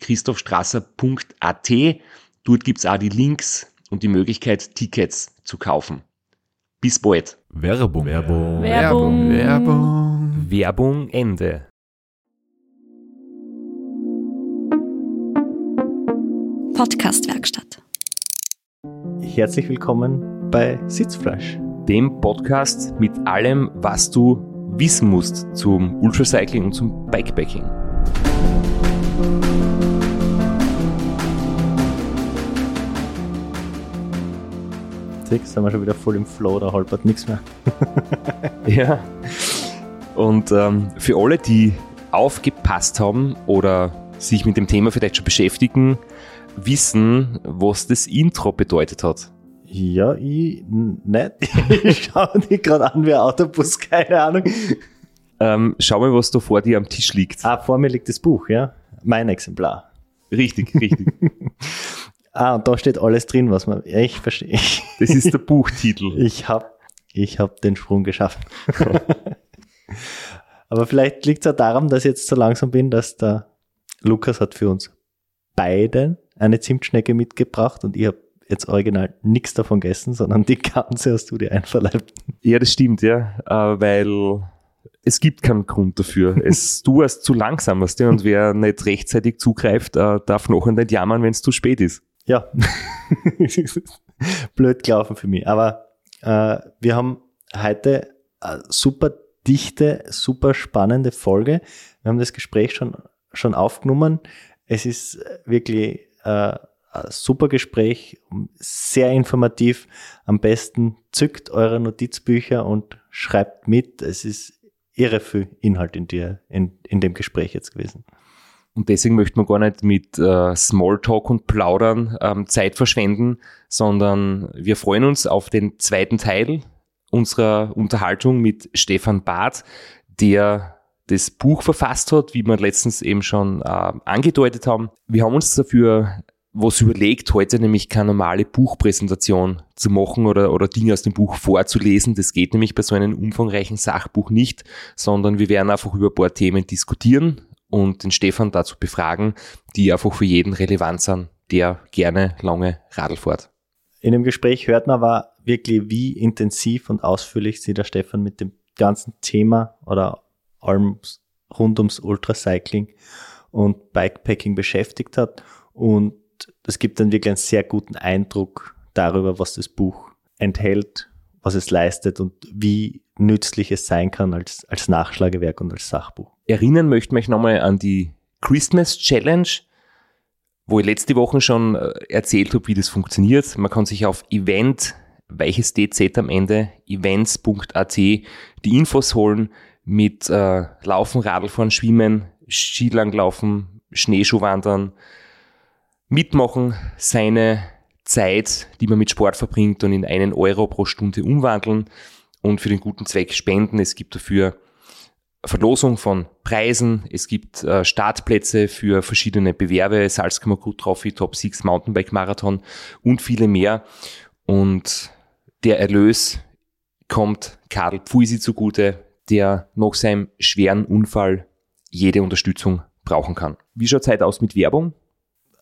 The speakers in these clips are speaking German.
www.christophstrasser.at. Dort gibt's auch die Links und die Möglichkeit, Tickets zu kaufen. Bis bald. Werbung. Werbung. Werbung. Werbung. Werbung Ende. Podcastwerkstatt. Herzlich willkommen bei Sitzfleisch. Dem Podcast mit allem, was du wissen musst zum Ultracycling und zum Bikepacking. Sechs sind wir schon wieder voll im Flow, da holpert nichts mehr. Ja. Und ähm, für alle, die aufgepasst haben oder sich mit dem Thema vielleicht schon beschäftigen, wissen, was das Intro bedeutet hat. Ja, ich nicht. Ich schaue dich gerade an wie ein Autobus, keine Ahnung. Ähm, schau mal, was da vor dir am Tisch liegt. Ah, vor mir liegt das Buch, ja. Mein Exemplar. Richtig, richtig. Ah, und da steht alles drin, was man. Ja, ich verstehe. Das ist der Buchtitel. Ich hab, ich hab den Sprung geschaffen. Aber vielleicht liegt es auch daran, dass ich jetzt so langsam bin, dass der Lukas hat für uns beiden eine Zimtschnecke mitgebracht und ich habe jetzt original nichts davon gegessen, sondern die ganze hast du dir einverleibt. Ja, das stimmt, ja. Äh, weil es gibt keinen Grund dafür. Es, du warst zu langsam, weißt du, und wer nicht rechtzeitig zugreift, äh, darf nachher nicht jammern, wenn es zu spät ist. Ja, blöd gelaufen für mich. Aber äh, wir haben heute eine super dichte, super spannende Folge. Wir haben das Gespräch schon, schon aufgenommen. Es ist wirklich äh, ein super Gespräch, sehr informativ. Am besten zückt eure Notizbücher und schreibt mit. Es ist irre viel Inhalt in, dir, in, in dem Gespräch jetzt gewesen. Und deswegen möchte man gar nicht mit äh, Smalltalk und Plaudern ähm, Zeit verschwenden, sondern wir freuen uns auf den zweiten Teil unserer Unterhaltung mit Stefan Barth, der das Buch verfasst hat, wie wir letztens eben schon äh, angedeutet haben. Wir haben uns dafür was überlegt, heute nämlich keine normale Buchpräsentation zu machen oder, oder Dinge aus dem Buch vorzulesen. Das geht nämlich bei so einem umfangreichen Sachbuch nicht, sondern wir werden einfach über ein paar Themen diskutieren und den Stefan dazu befragen, die einfach für jeden relevant sind, der gerne lange Radl fährt. In dem Gespräch hört man aber wirklich, wie intensiv und ausführlich sich der Stefan mit dem ganzen Thema oder allem rund ums Ultracycling und Bikepacking beschäftigt hat. Und das gibt dann wirklich einen sehr guten Eindruck darüber, was das Buch enthält, was es leistet und wie nützlich es sein kann als, als Nachschlagewerk und als Sachbuch. Erinnern möchte mich nochmal an die Christmas Challenge, wo ich letzte Woche schon äh, erzählt habe, wie das funktioniert. Man kann sich auf Event, weiches DZ am Ende, events.at die Infos holen mit äh, Laufen, Radlfahren, Schwimmen, Skilanglaufen, Schneeschuhwandern, mitmachen, seine Zeit, die man mit Sport verbringt, und in einen Euro pro Stunde umwandeln und für den guten Zweck spenden. Es gibt dafür Verlosung von Preisen, es gibt äh, Startplätze für verschiedene Bewerbe, Salzkammer Good Trophy, Top 6 Mountainbike Marathon und viele mehr. Und der Erlös kommt Karl Pfuisi zugute, der nach seinem schweren Unfall jede Unterstützung brauchen kann. Wie schaut Zeit aus mit Werbung?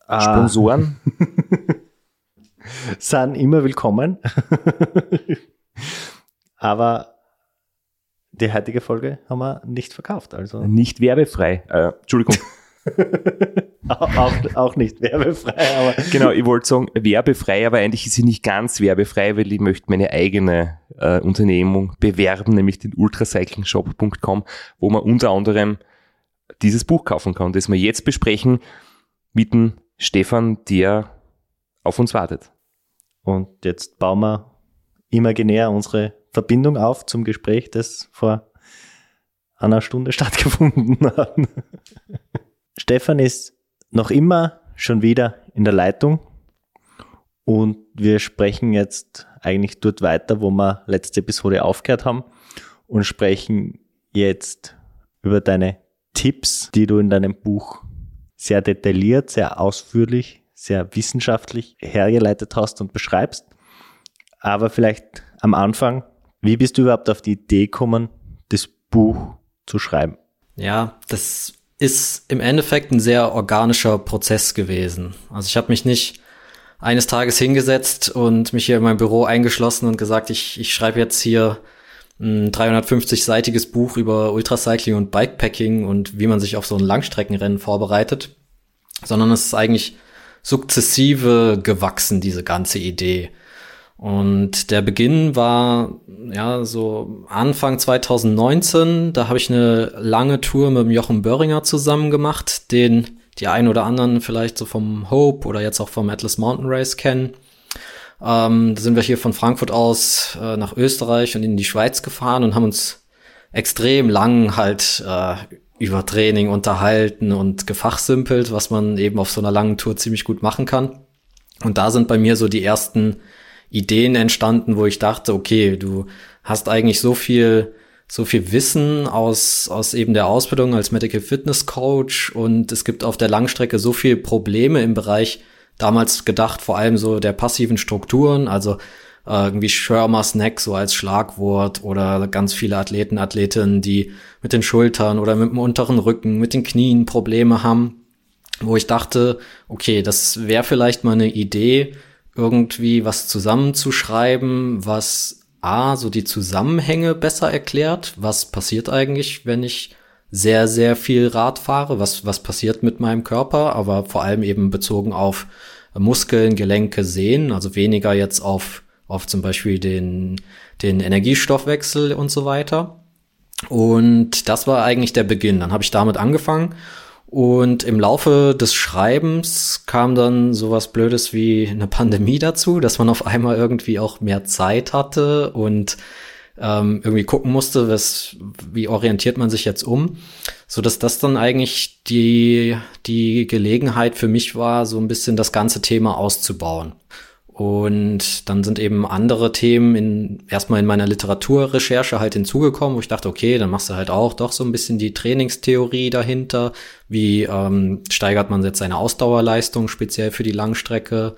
Ah. Sponsoren? sind immer willkommen. Aber die heutige Folge haben wir nicht verkauft. Also Nicht werbefrei. Äh, Entschuldigung. auch, auch nicht werbefrei, aber. Genau, ich wollte sagen, werbefrei, aber eigentlich ist sie nicht ganz werbefrei, weil ich möchte meine eigene äh, Unternehmung bewerben, nämlich den ultracyclingshop.com, wo man unter anderem dieses Buch kaufen kann, das wir jetzt besprechen mit dem Stefan, der auf uns wartet. Und jetzt bauen wir imaginär unsere Verbindung auf zum Gespräch, das vor einer Stunde stattgefunden hat. Stefan ist noch immer schon wieder in der Leitung und wir sprechen jetzt eigentlich dort weiter, wo wir letzte Episode aufgehört haben und sprechen jetzt über deine Tipps, die du in deinem Buch sehr detailliert, sehr ausführlich, sehr wissenschaftlich hergeleitet hast und beschreibst. Aber vielleicht am Anfang, wie bist du überhaupt auf die Idee gekommen, das Buch zu schreiben? Ja, das ist im Endeffekt ein sehr organischer Prozess gewesen. Also ich habe mich nicht eines Tages hingesetzt und mich hier in mein Büro eingeschlossen und gesagt, ich, ich schreibe jetzt hier ein 350-seitiges Buch über Ultracycling und Bikepacking und wie man sich auf so ein Langstreckenrennen vorbereitet, sondern es ist eigentlich sukzessive gewachsen, diese ganze Idee. Und der Beginn war ja so Anfang 2019. Da habe ich eine lange Tour mit dem Jochen Böhringer zusammen gemacht, den die einen oder anderen vielleicht so vom Hope oder jetzt auch vom Atlas Mountain Race kennen. Ähm, da sind wir hier von Frankfurt aus äh, nach Österreich und in die Schweiz gefahren und haben uns extrem lang halt äh, über Training unterhalten und gefachsimpelt, was man eben auf so einer langen Tour ziemlich gut machen kann. Und da sind bei mir so die ersten Ideen entstanden, wo ich dachte, okay, du hast eigentlich so viel, so viel Wissen aus, aus eben der Ausbildung als Medical Fitness Coach und es gibt auf der Langstrecke so viel Probleme im Bereich, damals gedacht, vor allem so der passiven Strukturen, also irgendwie Schirmer Snack so als Schlagwort oder ganz viele Athleten, Athletinnen, die mit den Schultern oder mit dem unteren Rücken, mit den Knien Probleme haben, wo ich dachte, okay, das wäre vielleicht mal eine Idee, irgendwie was zusammenzuschreiben, was A, so die Zusammenhänge besser erklärt. Was passiert eigentlich, wenn ich sehr, sehr viel Rad fahre? Was, was passiert mit meinem Körper? Aber vor allem eben bezogen auf Muskeln, Gelenke, Sehnen, also weniger jetzt auf, auf zum Beispiel den, den Energiestoffwechsel und so weiter. Und das war eigentlich der Beginn. Dann habe ich damit angefangen und im Laufe des Schreibens kam dann sowas Blödes wie eine Pandemie dazu, dass man auf einmal irgendwie auch mehr Zeit hatte und ähm, irgendwie gucken musste, was, wie orientiert man sich jetzt um, so dass das dann eigentlich die die Gelegenheit für mich war, so ein bisschen das ganze Thema auszubauen. Und dann sind eben andere Themen in, erstmal in meiner Literaturrecherche halt hinzugekommen, wo ich dachte, okay, dann machst du halt auch doch so ein bisschen die Trainingstheorie dahinter. Wie ähm, steigert man jetzt seine Ausdauerleistung speziell für die Langstrecke?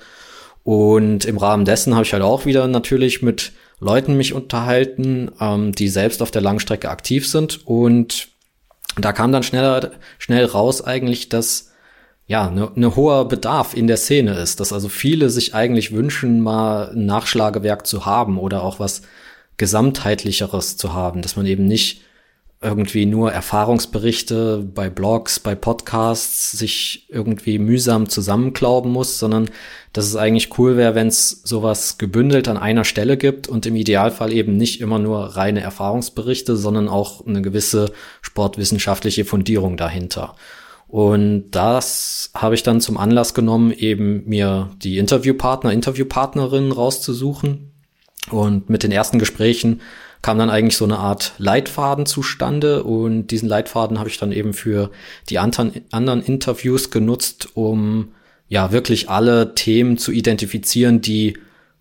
Und im Rahmen dessen habe ich halt auch wieder natürlich mit Leuten mich unterhalten, ähm, die selbst auf der Langstrecke aktiv sind. Und da kam dann schneller, schnell raus eigentlich, dass ja, ne, ne hoher Bedarf in der Szene ist, dass also viele sich eigentlich wünschen, mal ein Nachschlagewerk zu haben oder auch was gesamtheitlicheres zu haben, dass man eben nicht irgendwie nur Erfahrungsberichte bei Blogs, bei Podcasts sich irgendwie mühsam zusammenklauben muss, sondern dass es eigentlich cool wäre, wenn es sowas gebündelt an einer Stelle gibt und im Idealfall eben nicht immer nur reine Erfahrungsberichte, sondern auch eine gewisse sportwissenschaftliche Fundierung dahinter. Und das habe ich dann zum Anlass genommen, eben mir die Interviewpartner, Interviewpartnerinnen rauszusuchen. Und mit den ersten Gesprächen kam dann eigentlich so eine Art Leitfaden zustande. Und diesen Leitfaden habe ich dann eben für die anderen Interviews genutzt, um ja wirklich alle Themen zu identifizieren, die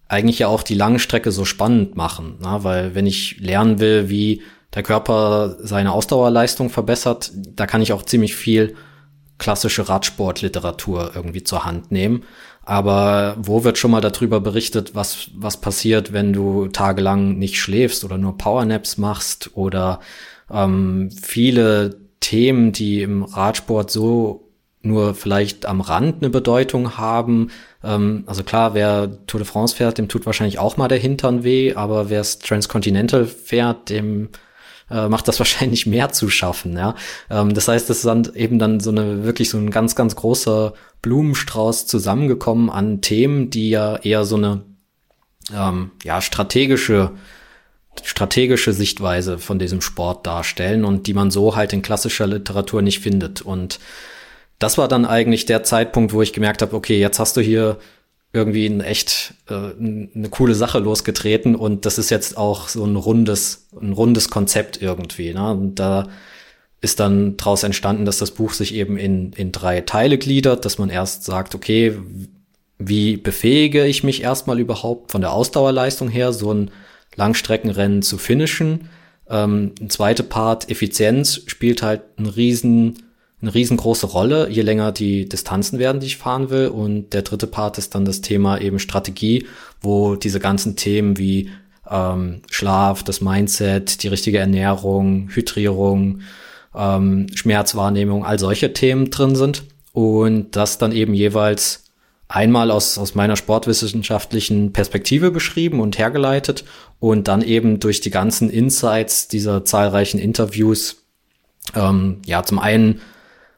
eigentlich ja auch die Langstrecke so spannend machen. Na, weil wenn ich lernen will, wie der Körper seine Ausdauerleistung verbessert, da kann ich auch ziemlich viel klassische Radsportliteratur irgendwie zur Hand nehmen. Aber wo wird schon mal darüber berichtet, was, was passiert, wenn du tagelang nicht schläfst oder nur Powernaps machst oder ähm, viele Themen, die im Radsport so nur vielleicht am Rand eine Bedeutung haben. Ähm, also klar, wer Tour de France fährt, dem tut wahrscheinlich auch mal der Hintern weh, aber wer es Transcontinental fährt, dem äh, macht das wahrscheinlich mehr zu schaffen, ja. Ähm, das heißt, es dann eben dann so eine wirklich so ein ganz, ganz großer Blumenstrauß zusammengekommen an Themen, die ja eher so eine ähm, ja, strategische strategische Sichtweise von diesem Sport darstellen und die man so halt in klassischer Literatur nicht findet. Und das war dann eigentlich der Zeitpunkt, wo ich gemerkt habe, okay, jetzt hast du hier irgendwie ein echt äh, eine coole Sache losgetreten und das ist jetzt auch so ein rundes, ein rundes Konzept irgendwie. Ne? Und da ist dann daraus entstanden, dass das Buch sich eben in, in drei Teile gliedert, dass man erst sagt, okay, wie befähige ich mich erstmal überhaupt von der Ausdauerleistung her, so ein Langstreckenrennen zu finishen. Ähm, ein zweiter Part, Effizienz, spielt halt einen riesen eine riesengroße Rolle, je länger die Distanzen werden, die ich fahren will. Und der dritte Part ist dann das Thema eben Strategie, wo diese ganzen Themen wie ähm, Schlaf, das Mindset, die richtige Ernährung, Hydrierung, ähm, Schmerzwahrnehmung, all solche Themen drin sind. Und das dann eben jeweils einmal aus, aus meiner sportwissenschaftlichen Perspektive beschrieben und hergeleitet und dann eben durch die ganzen Insights dieser zahlreichen Interviews ähm, ja zum einen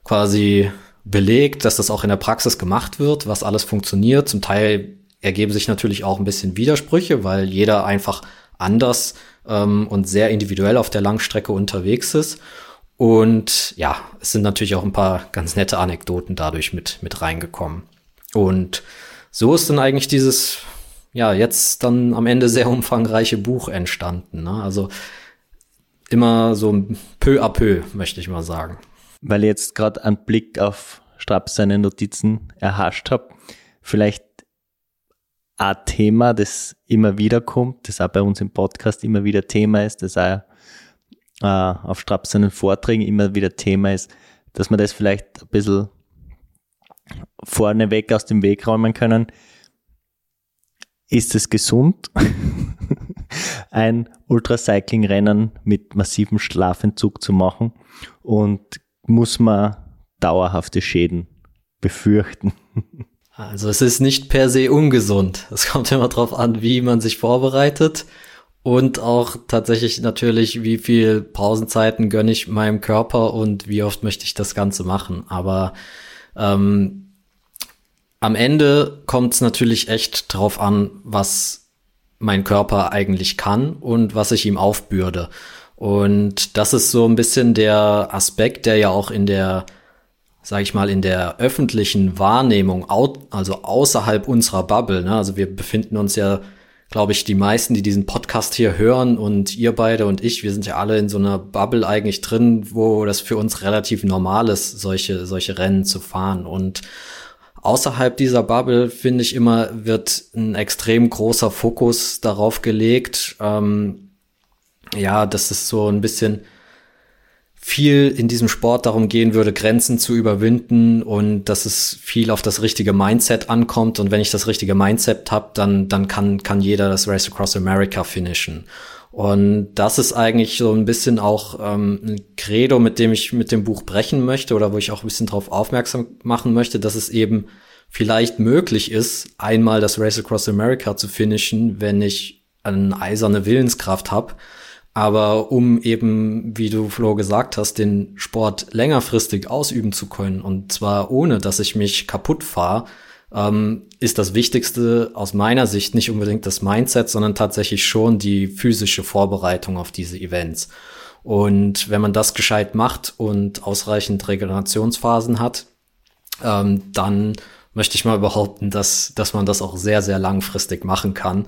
quasi belegt, dass das auch in der Praxis gemacht wird, was alles funktioniert. Zum Teil ergeben sich natürlich auch ein bisschen Widersprüche, weil jeder einfach anders ähm, und sehr individuell auf der Langstrecke unterwegs ist. Und ja, es sind natürlich auch ein paar ganz nette Anekdoten dadurch mit, mit reingekommen. Und so ist dann eigentlich dieses, ja, jetzt dann am Ende sehr umfangreiche Buch entstanden. Ne? Also immer so peu à peu, möchte ich mal sagen weil ich jetzt gerade einen Blick auf Straps seine Notizen erhascht habe, vielleicht ein Thema, das immer wieder kommt, das auch bei uns im Podcast immer wieder Thema ist, das auch äh, auf Straps seinen Vorträgen immer wieder Thema ist, dass wir das vielleicht ein bisschen vorneweg aus dem Weg räumen können. Ist es gesund, ein Ultracycling-Rennen mit massivem Schlafentzug zu machen? Und muss man dauerhafte Schäden befürchten. Also es ist nicht per se ungesund. Es kommt immer darauf an, wie man sich vorbereitet und auch tatsächlich natürlich, wie viel Pausenzeiten gönne ich meinem Körper und wie oft möchte ich das Ganze machen. Aber ähm, am Ende kommt es natürlich echt drauf an, was mein Körper eigentlich kann und was ich ihm aufbürde. Und das ist so ein bisschen der Aspekt, der ja auch in der, sag ich mal, in der öffentlichen Wahrnehmung, also außerhalb unserer Bubble, ne? also wir befinden uns ja, glaube ich, die meisten, die diesen Podcast hier hören und ihr beide und ich, wir sind ja alle in so einer Bubble eigentlich drin, wo das für uns relativ normal ist, solche, solche Rennen zu fahren. Und außerhalb dieser Bubble, finde ich immer, wird ein extrem großer Fokus darauf gelegt, ähm, ja, dass es so ein bisschen viel in diesem Sport darum gehen würde, Grenzen zu überwinden und dass es viel auf das richtige Mindset ankommt. Und wenn ich das richtige Mindset habe, dann, dann kann, kann jeder das Race Across America finishen. Und das ist eigentlich so ein bisschen auch ähm, ein Credo, mit dem ich mit dem Buch brechen möchte oder wo ich auch ein bisschen darauf aufmerksam machen möchte, dass es eben vielleicht möglich ist, einmal das Race Across America zu finishen, wenn ich eine eiserne Willenskraft habe aber um eben, wie du Flo gesagt hast, den Sport längerfristig ausüben zu können und zwar ohne, dass ich mich kaputt fahre, ähm, ist das Wichtigste aus meiner Sicht nicht unbedingt das Mindset, sondern tatsächlich schon die physische Vorbereitung auf diese Events. Und wenn man das gescheit macht und ausreichend Regenerationsphasen hat, ähm, dann möchte ich mal behaupten, dass, dass man das auch sehr, sehr langfristig machen kann,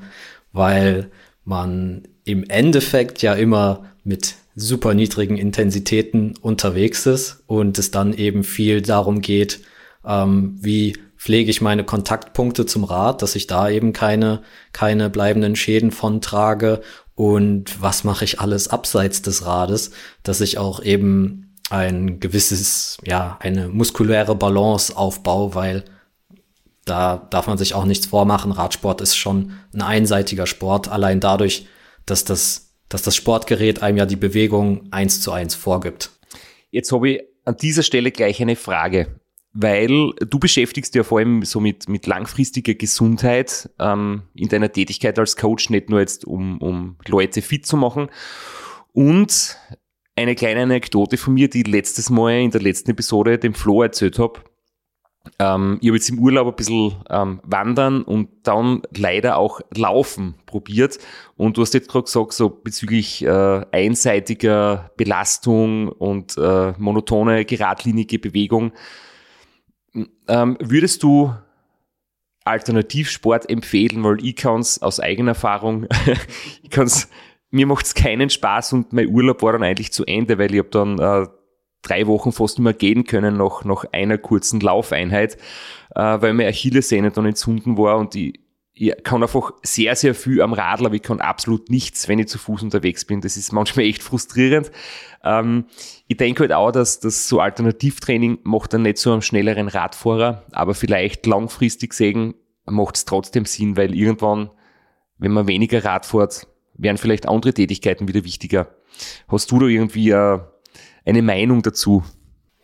weil man im Endeffekt ja immer mit super niedrigen Intensitäten unterwegs ist und es dann eben viel darum geht, ähm, wie pflege ich meine Kontaktpunkte zum Rad, dass ich da eben keine, keine bleibenden Schäden von trage und was mache ich alles abseits des Rades, dass ich auch eben ein gewisses, ja, eine muskuläre Balance aufbaue, weil da darf man sich auch nichts vormachen. Radsport ist schon ein einseitiger Sport, allein dadurch, dass das, dass das Sportgerät einem ja die Bewegung eins zu eins vorgibt. Jetzt habe ich an dieser Stelle gleich eine Frage, weil du beschäftigst ja vor allem so mit, mit langfristiger Gesundheit ähm, in deiner Tätigkeit als Coach, nicht nur jetzt um, um Leute fit zu machen. Und eine kleine Anekdote von mir, die letztes Mal in der letzten Episode dem Flo erzählt habe. Ähm, ich habe jetzt im Urlaub ein bisschen ähm, wandern und dann leider auch laufen probiert. Und du hast jetzt gerade gesagt, so bezüglich äh, einseitiger Belastung und äh, monotone, geradlinige Bewegung. Ähm, würdest du Alternativsport empfehlen, weil ich kann es aus eigener Erfahrung, ich kann's, mir macht es keinen Spaß und mein Urlaub war dann eigentlich zu Ende, weil ich habe dann äh, drei Wochen fast nicht mehr gehen können nach, nach einer kurzen Laufeinheit, äh, weil meine Achillessehne dann entzünden war und ich, ich kann einfach sehr, sehr viel am Radl, aber ich kann absolut nichts, wenn ich zu Fuß unterwegs bin. Das ist manchmal echt frustrierend. Ähm, ich denke halt auch, dass das so Alternativtraining macht dann nicht so einen schnelleren Radfahrer, aber vielleicht langfristig sehen macht es trotzdem Sinn, weil irgendwann, wenn man weniger Rad fährt, werden vielleicht andere Tätigkeiten wieder wichtiger. Hast du da irgendwie äh, eine Meinung dazu?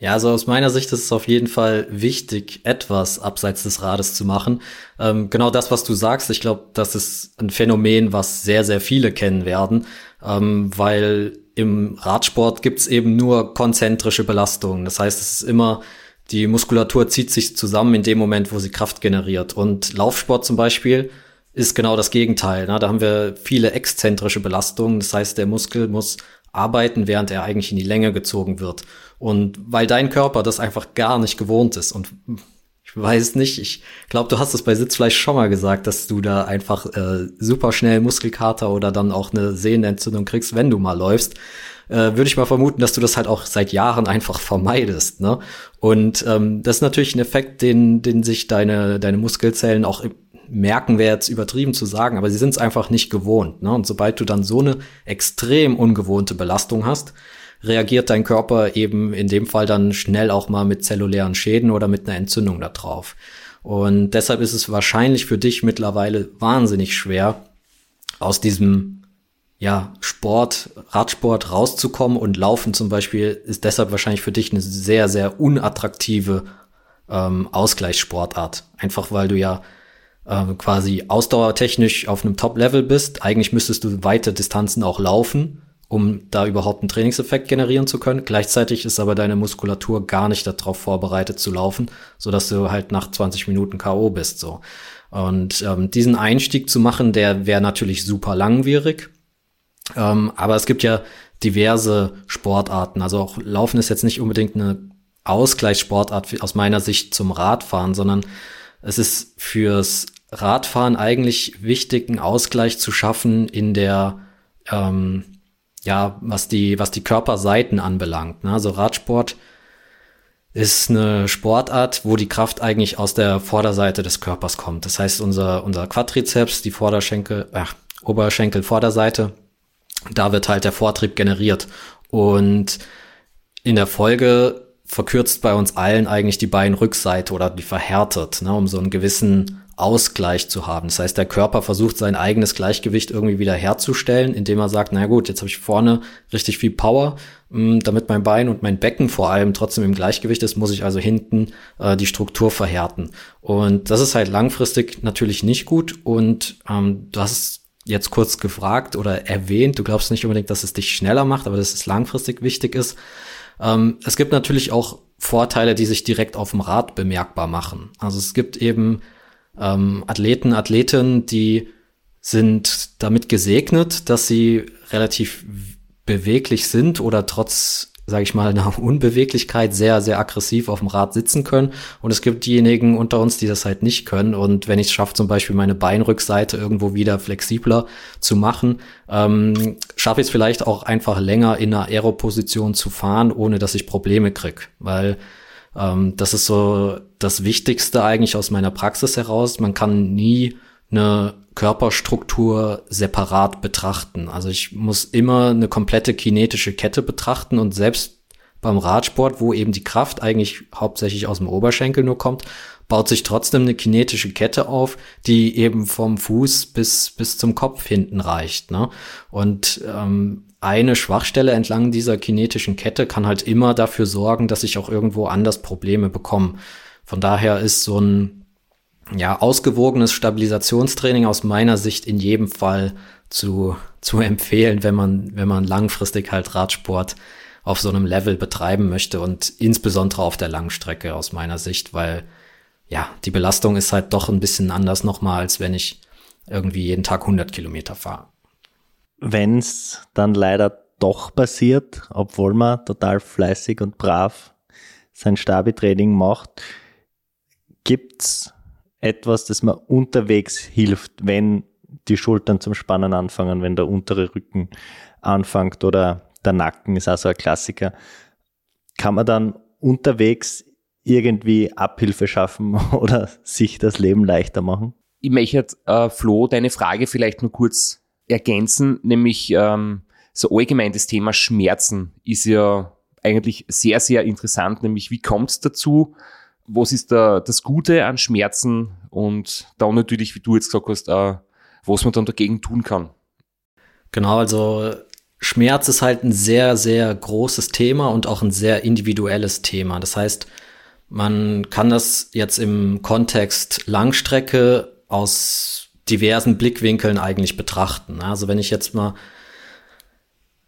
Ja, also aus meiner Sicht ist es auf jeden Fall wichtig, etwas abseits des Rades zu machen. Ähm, genau das, was du sagst, ich glaube, das ist ein Phänomen, was sehr, sehr viele kennen werden, ähm, weil im Radsport gibt's eben nur konzentrische Belastungen. Das heißt, es ist immer, die Muskulatur zieht sich zusammen in dem Moment, wo sie Kraft generiert. Und Laufsport zum Beispiel ist genau das Gegenteil. Ne? Da haben wir viele exzentrische Belastungen. Das heißt, der Muskel muss arbeiten, während er eigentlich in die Länge gezogen wird. Und weil dein Körper das einfach gar nicht gewohnt ist und ich weiß nicht, ich glaube, du hast es bei Sitzfleisch schon mal gesagt, dass du da einfach äh, super schnell Muskelkater oder dann auch eine Sehnenentzündung kriegst, wenn du mal läufst. Äh, Würde ich mal vermuten, dass du das halt auch seit Jahren einfach vermeidest. Ne? Und ähm, das ist natürlich ein Effekt, den, den sich deine, deine Muskelzellen auch merken, wäre jetzt übertrieben zu sagen, aber sie sind es einfach nicht gewohnt. Ne? Und sobald du dann so eine extrem ungewohnte Belastung hast, reagiert dein Körper eben in dem Fall dann schnell auch mal mit zellulären Schäden oder mit einer Entzündung da drauf. Und deshalb ist es wahrscheinlich für dich mittlerweile wahnsinnig schwer, aus diesem ja, Sport, Radsport rauszukommen und Laufen zum Beispiel ist deshalb wahrscheinlich für dich eine sehr, sehr unattraktive ähm, Ausgleichssportart. Einfach weil du ja äh, quasi ausdauertechnisch auf einem Top-Level bist. Eigentlich müsstest du weite Distanzen auch laufen, um da überhaupt einen Trainingseffekt generieren zu können. Gleichzeitig ist aber deine Muskulatur gar nicht darauf vorbereitet zu laufen, so dass du halt nach 20 Minuten K.O. bist, so. Und ähm, diesen Einstieg zu machen, der wäre natürlich super langwierig. Ähm, aber es gibt ja diverse Sportarten. Also auch Laufen ist jetzt nicht unbedingt eine Ausgleichssportart aus meiner Sicht zum Radfahren, sondern es ist fürs Radfahren eigentlich wichtig, einen Ausgleich zu schaffen in der, ähm, ja, was die, was die Körperseiten anbelangt. Ne? Also Radsport ist eine Sportart, wo die Kraft eigentlich aus der Vorderseite des Körpers kommt. Das heißt, unser, unser Quadrizeps, die Vorderschenkel, äh, Oberschenkel, Vorderseite, da wird halt der Vortrieb generiert. Und in der Folge verkürzt bei uns allen eigentlich die Beinrückseite oder die verhärtet, ne, um so einen gewissen Ausgleich zu haben. Das heißt, der Körper versucht sein eigenes Gleichgewicht irgendwie wieder herzustellen, indem er sagt, na gut, jetzt habe ich vorne richtig viel Power, mh, mm, damit mein Bein und mein Becken vor allem trotzdem im Gleichgewicht ist, muss ich also hinten äh, die Struktur verhärten. Und das ist halt langfristig natürlich nicht gut. Und ähm, du hast jetzt kurz gefragt oder erwähnt, du glaubst nicht unbedingt, dass es dich schneller macht, aber dass es langfristig wichtig ist. Ähm, es gibt natürlich auch Vorteile, die sich direkt auf dem Rad bemerkbar machen. Also es gibt eben ähm, Athleten, Athletinnen, die sind damit gesegnet, dass sie relativ beweglich sind oder trotz sage ich mal, nach Unbeweglichkeit sehr, sehr aggressiv auf dem Rad sitzen können. Und es gibt diejenigen unter uns, die das halt nicht können. Und wenn ich es schaffe, zum Beispiel meine Beinrückseite irgendwo wieder flexibler zu machen, ähm, schaffe ich es vielleicht auch einfach länger in einer Aeroposition zu fahren, ohne dass ich Probleme krieg. Weil ähm, das ist so das Wichtigste eigentlich aus meiner Praxis heraus. Man kann nie eine Körperstruktur separat betrachten. Also ich muss immer eine komplette kinetische Kette betrachten und selbst beim Radsport, wo eben die Kraft eigentlich hauptsächlich aus dem Oberschenkel nur kommt, baut sich trotzdem eine kinetische Kette auf, die eben vom Fuß bis, bis zum Kopf hinten reicht. Ne? Und ähm, eine Schwachstelle entlang dieser kinetischen Kette kann halt immer dafür sorgen, dass ich auch irgendwo anders Probleme bekomme. Von daher ist so ein ja, ausgewogenes Stabilisationstraining aus meiner Sicht in jedem Fall zu zu empfehlen, wenn man, wenn man langfristig halt Radsport auf so einem Level betreiben möchte und insbesondere auf der Langstrecke aus meiner Sicht, weil ja, die Belastung ist halt doch ein bisschen anders nochmal, als wenn ich irgendwie jeden Tag 100 Kilometer fahre. Wenn es dann leider doch passiert, obwohl man total fleißig und brav sein Stabi-Training macht, gibt's etwas, das man unterwegs hilft, wenn die Schultern zum Spannen anfangen, wenn der untere Rücken anfängt oder der Nacken ist also ein Klassiker. Kann man dann unterwegs irgendwie Abhilfe schaffen oder sich das Leben leichter machen? Ich möchte, äh, Flo, deine Frage vielleicht nur kurz ergänzen, nämlich ähm, so allgemein das Thema Schmerzen ist ja eigentlich sehr, sehr interessant, nämlich wie kommt es dazu, was ist da das Gute an Schmerzen und dann natürlich, wie du jetzt gesagt hast, äh, was man dann dagegen tun kann. Genau, also Schmerz ist halt ein sehr, sehr großes Thema und auch ein sehr individuelles Thema. Das heißt, man kann das jetzt im Kontext Langstrecke aus diversen Blickwinkeln eigentlich betrachten. Also wenn ich jetzt mal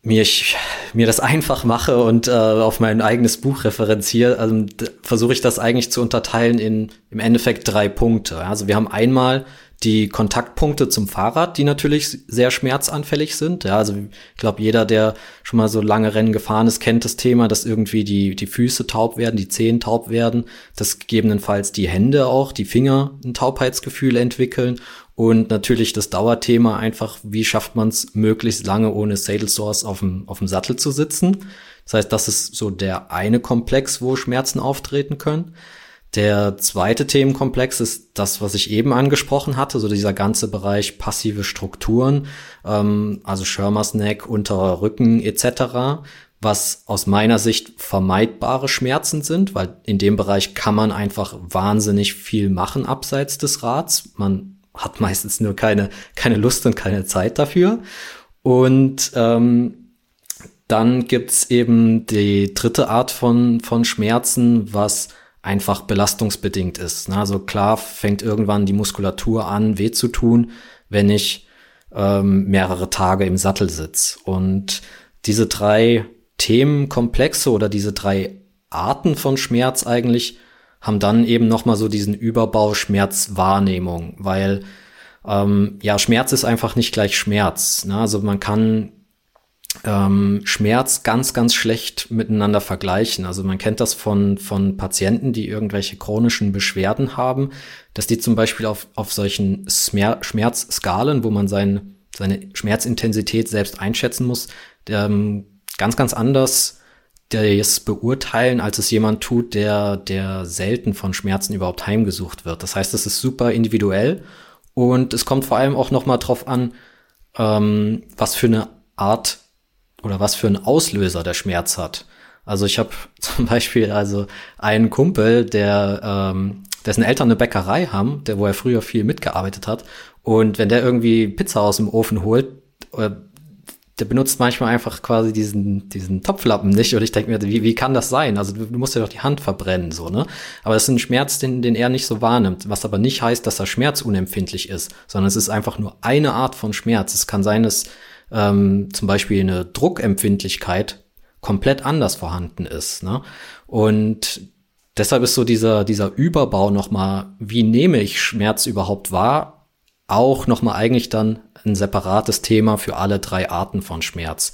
mir, ich, mir das einfach mache und äh, auf mein eigenes Buch referenziere, also, versuche ich das eigentlich zu unterteilen in im Endeffekt drei Punkte. Also wir haben einmal die Kontaktpunkte zum Fahrrad, die natürlich sehr schmerzanfällig sind. Ja, also ich glaube, jeder, der schon mal so lange Rennen gefahren ist, kennt das Thema, dass irgendwie die, die Füße taub werden, die Zehen taub werden, dass gegebenenfalls die Hände auch, die Finger ein Taubheitsgefühl entwickeln und natürlich das Dauerthema einfach, wie schafft man es möglichst lange ohne Saddle Source auf dem, auf dem Sattel zu sitzen. Das heißt, das ist so der eine Komplex, wo Schmerzen auftreten können. Der zweite Themenkomplex ist das, was ich eben angesprochen hatte, so dieser ganze Bereich passive Strukturen, ähm, also Schirmers Neck, unterer Rücken etc., was aus meiner Sicht vermeidbare Schmerzen sind, weil in dem Bereich kann man einfach wahnsinnig viel machen abseits des Rads. Man hat meistens nur keine, keine Lust und keine Zeit dafür. Und ähm, dann gibt's eben die dritte Art von, von Schmerzen, was einfach belastungsbedingt ist. Ne? Also klar fängt irgendwann die Muskulatur an, weh zu tun, wenn ich ähm, mehrere Tage im Sattel sitze. Und diese drei Themenkomplexe oder diese drei Arten von Schmerz eigentlich haben dann eben noch mal so diesen Überbau Schmerzwahrnehmung, weil ähm, ja Schmerz ist einfach nicht gleich Schmerz. Ne? Also man kann ähm, Schmerz ganz, ganz schlecht miteinander vergleichen. Also man kennt das von, von Patienten, die irgendwelche chronischen Beschwerden haben, dass die zum Beispiel auf, auf solchen Smer Schmerzskalen, wo man sein, seine Schmerzintensität selbst einschätzen muss, ähm, ganz, ganz anders das beurteilen, als es jemand tut, der, der selten von Schmerzen überhaupt heimgesucht wird. Das heißt, es ist super individuell und es kommt vor allem auch noch mal drauf an, ähm, was für eine Art oder was für einen Auslöser der Schmerz hat. Also ich habe zum Beispiel also einen Kumpel, der ähm, dessen Eltern eine Bäckerei haben, der wo er früher viel mitgearbeitet hat. Und wenn der irgendwie Pizza aus dem Ofen holt, äh, der benutzt manchmal einfach quasi diesen, diesen Topflappen nicht. Und ich denke mir, wie, wie kann das sein? Also du, musst ja doch die Hand verbrennen, so, ne? Aber das ist ein Schmerz, den, den er nicht so wahrnimmt. Was aber nicht heißt, dass er schmerzunempfindlich ist, sondern es ist einfach nur eine Art von Schmerz. Es kann sein, dass ähm, zum Beispiel eine Druckempfindlichkeit komplett anders vorhanden ist. Ne? Und deshalb ist so dieser, dieser Überbau nochmal, wie nehme ich Schmerz überhaupt wahr, auch nochmal eigentlich dann ein separates Thema für alle drei Arten von Schmerz.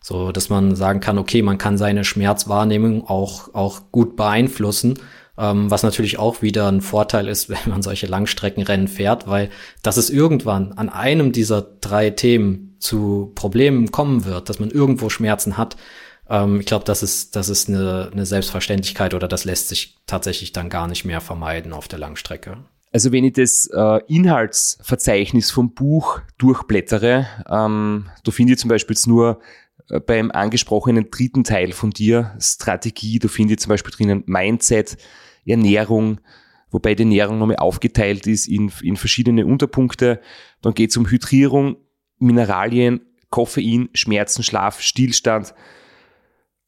So, dass man sagen kann, okay, man kann seine Schmerzwahrnehmung auch, auch gut beeinflussen, ähm, was natürlich auch wieder ein Vorteil ist, wenn man solche Langstreckenrennen fährt, weil das ist irgendwann an einem dieser drei Themen zu Problemen kommen wird, dass man irgendwo Schmerzen hat, ähm, ich glaube, das ist, das ist eine, eine Selbstverständlichkeit oder das lässt sich tatsächlich dann gar nicht mehr vermeiden auf der Langstrecke. Also wenn ich das äh, Inhaltsverzeichnis vom Buch durchblättere, ähm, da finde ich zum Beispiel jetzt nur äh, beim angesprochenen dritten Teil von dir, Strategie, da finde ich zum Beispiel drinnen Mindset, Ernährung, wobei die Ernährung nochmal aufgeteilt ist in, in verschiedene Unterpunkte. Dann geht es um Hydrierung, Mineralien, Koffein, Schmerzen, Schlaf, Stillstand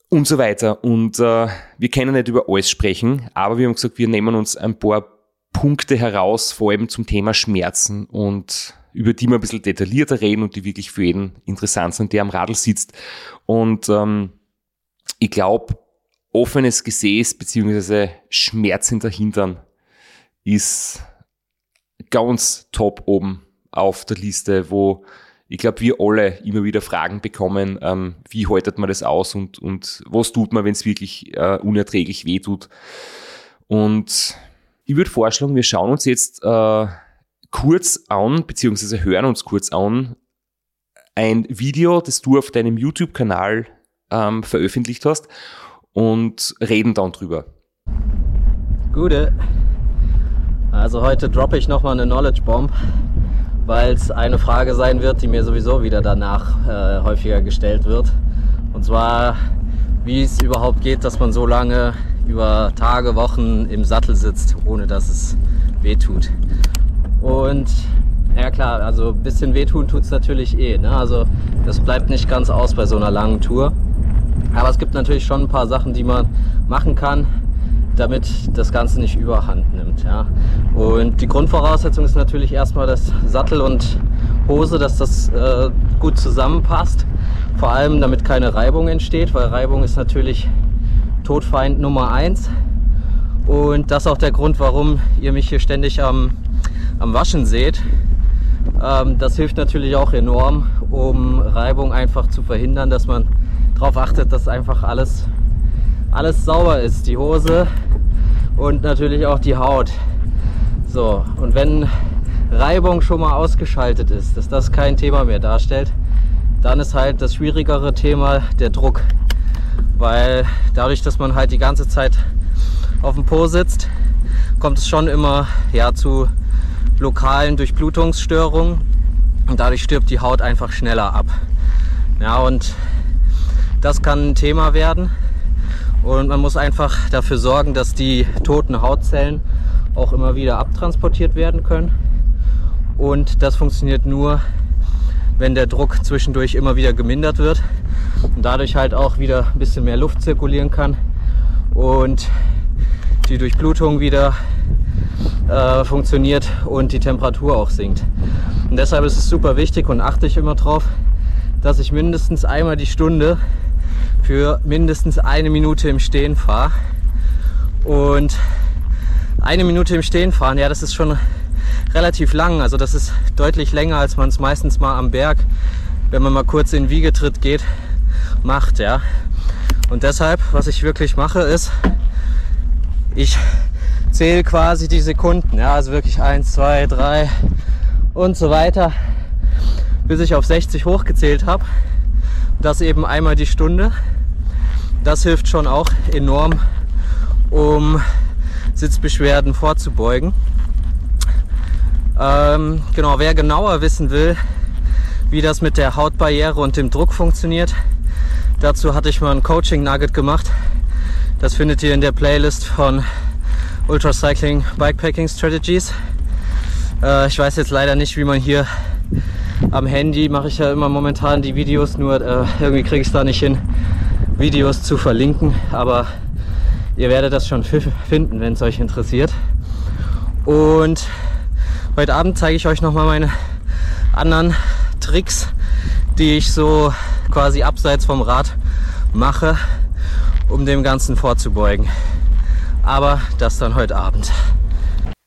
und so weiter. Und äh, wir können nicht über alles sprechen, aber wir haben gesagt, wir nehmen uns ein paar Punkte heraus, vor allem zum Thema Schmerzen. Und über die wir ein bisschen detaillierter reden und die wirklich für jeden interessant sind, der am Radl sitzt. Und ähm, ich glaube, offenes Gesäß beziehungsweise Schmerz hinter Hintern ist ganz top oben auf der Liste, wo ich glaube, wir alle immer wieder Fragen bekommen, ähm, wie haltet man das aus und, und was tut man, wenn es wirklich äh, unerträglich weh tut. Und ich würde vorschlagen, wir schauen uns jetzt äh, kurz an, beziehungsweise hören uns kurz an, ein Video, das du auf deinem YouTube-Kanal ähm, veröffentlicht hast und reden dann drüber. Gute. Also heute droppe ich nochmal eine Knowledge Bomb, weil es eine Frage sein wird, die mir sowieso wieder danach äh, häufiger gestellt wird. Und zwar, wie es überhaupt geht, dass man so lange über Tage, Wochen im Sattel sitzt, ohne dass es weh tut. Und ja klar, also ein bisschen wehtun tut es natürlich eh. Ne? Also das bleibt nicht ganz aus bei so einer langen Tour. Aber es gibt natürlich schon ein paar Sachen, die man machen kann, damit das Ganze nicht überhand nimmt. Ja. Und die Grundvoraussetzung ist natürlich erstmal, dass Sattel und Hose, dass das äh, gut zusammenpasst. Vor allem, damit keine Reibung entsteht, weil Reibung ist natürlich Todfeind Nummer eins. Und das ist auch der Grund, warum ihr mich hier ständig am, am Waschen seht. Ähm, das hilft natürlich auch enorm, um Reibung einfach zu verhindern, dass man darauf achtet, dass einfach alles, alles sauber ist. Die Hose und natürlich auch die Haut. So, und wenn Reibung schon mal ausgeschaltet ist, dass das kein Thema mehr darstellt, dann ist halt das schwierigere Thema der Druck. Weil dadurch, dass man halt die ganze Zeit auf dem Po sitzt, kommt es schon immer ja, zu lokalen Durchblutungsstörungen und dadurch stirbt die Haut einfach schneller ab. Ja, und das kann ein Thema werden und man muss einfach dafür sorgen, dass die toten Hautzellen auch immer wieder abtransportiert werden können. Und das funktioniert nur, wenn der Druck zwischendurch immer wieder gemindert wird und dadurch halt auch wieder ein bisschen mehr Luft zirkulieren kann und die Durchblutung wieder äh, funktioniert und die Temperatur auch sinkt. Und deshalb ist es super wichtig und achte ich immer drauf, dass ich mindestens einmal die Stunde für mindestens eine Minute im Stehen fahre. Und eine Minute im Stehen fahren, ja, das ist schon relativ lang. Also das ist deutlich länger, als man es meistens mal am Berg, wenn man mal kurz in den Wiegetritt geht, macht, ja. Und deshalb, was ich wirklich mache, ist, ich zähle quasi die Sekunden, ja, also wirklich eins, zwei, drei und so weiter, bis ich auf 60 hochgezählt habe. Das eben einmal die Stunde. Das hilft schon auch enorm, um Sitzbeschwerden vorzubeugen. Ähm, genau, wer genauer wissen will, wie das mit der Hautbarriere und dem Druck funktioniert, dazu hatte ich mal ein Coaching Nugget gemacht. Das findet ihr in der Playlist von Ultracycling Bikepacking Strategies. Äh, ich weiß jetzt leider nicht, wie man hier am Handy mache ich ja immer momentan die Videos, nur äh, irgendwie kriege ich es da nicht hin, Videos zu verlinken. Aber ihr werdet das schon finden, wenn es euch interessiert. Und heute Abend zeige ich euch nochmal meine anderen Tricks, die ich so quasi abseits vom Rad mache, um dem Ganzen vorzubeugen. Aber das dann heute Abend.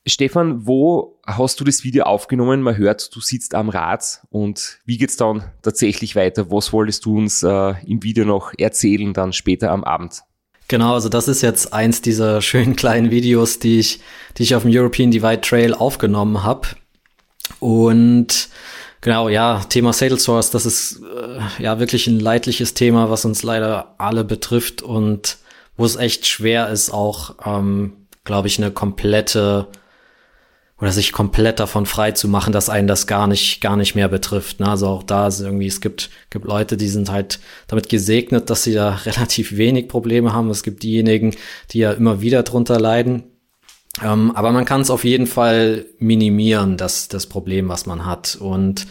Stefan, wo hast du das Video aufgenommen? Man hört, du sitzt am Rad und wie geht's dann tatsächlich weiter? Was wolltest du uns äh, im Video noch erzählen, dann später am Abend? Genau, also das ist jetzt eins dieser schönen kleinen Videos, die ich, die ich auf dem European Divide Trail aufgenommen habe. Und genau, ja, Thema Saddle Source, das ist äh, ja wirklich ein leidliches Thema, was uns leider alle betrifft und wo es echt schwer ist, auch, ähm, glaube ich, eine komplette oder sich komplett davon frei zu machen, dass einen das gar nicht, gar nicht mehr betrifft. Ne? Also auch da ist irgendwie, es gibt, gibt Leute, die sind halt damit gesegnet, dass sie da relativ wenig Probleme haben. Es gibt diejenigen, die ja immer wieder drunter leiden. Ähm, aber man kann es auf jeden Fall minimieren, das, das Problem, was man hat. Und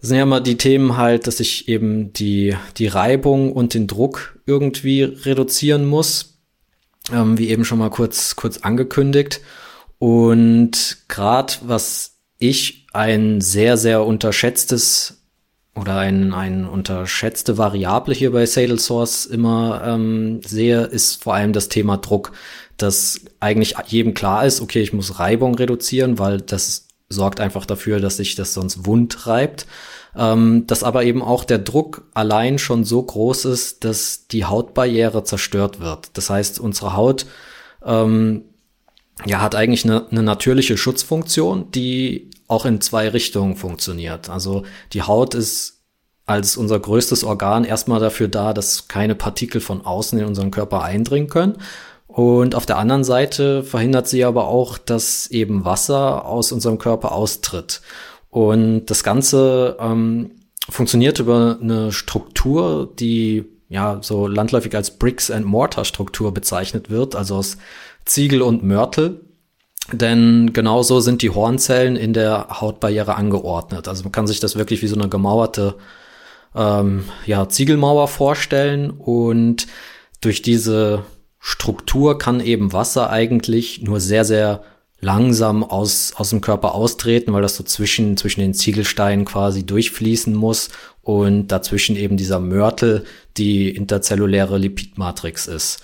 das sind ja immer die Themen halt, dass ich eben die, die Reibung und den Druck irgendwie reduzieren muss. Ähm, wie eben schon mal kurz, kurz angekündigt. Und gerade was ich ein sehr, sehr unterschätztes oder ein, ein unterschätzte Variable hier bei Sadle Source immer ähm, sehe, ist vor allem das Thema Druck, dass eigentlich jedem klar ist, okay, ich muss Reibung reduzieren, weil das sorgt einfach dafür, dass sich das sonst wund reibt. Ähm, dass aber eben auch der Druck allein schon so groß ist, dass die Hautbarriere zerstört wird. Das heißt, unsere Haut ähm, ja, hat eigentlich eine, eine natürliche Schutzfunktion, die auch in zwei Richtungen funktioniert. Also die Haut ist als unser größtes Organ erstmal dafür da, dass keine Partikel von außen in unseren Körper eindringen können. Und auf der anderen Seite verhindert sie aber auch, dass eben Wasser aus unserem Körper austritt. Und das Ganze ähm, funktioniert über eine Struktur, die ja so landläufig als Bricks and Mortar Struktur bezeichnet wird, also aus Ziegel und Mörtel. Denn genauso sind die Hornzellen in der Hautbarriere angeordnet. Also man kann sich das wirklich wie so eine gemauerte ähm, ja, Ziegelmauer vorstellen. Und durch diese Struktur kann eben Wasser eigentlich nur sehr, sehr langsam aus, aus dem Körper austreten, weil das so zwischen, zwischen den Ziegelsteinen quasi durchfließen muss und dazwischen eben dieser Mörtel die interzelluläre Lipidmatrix ist.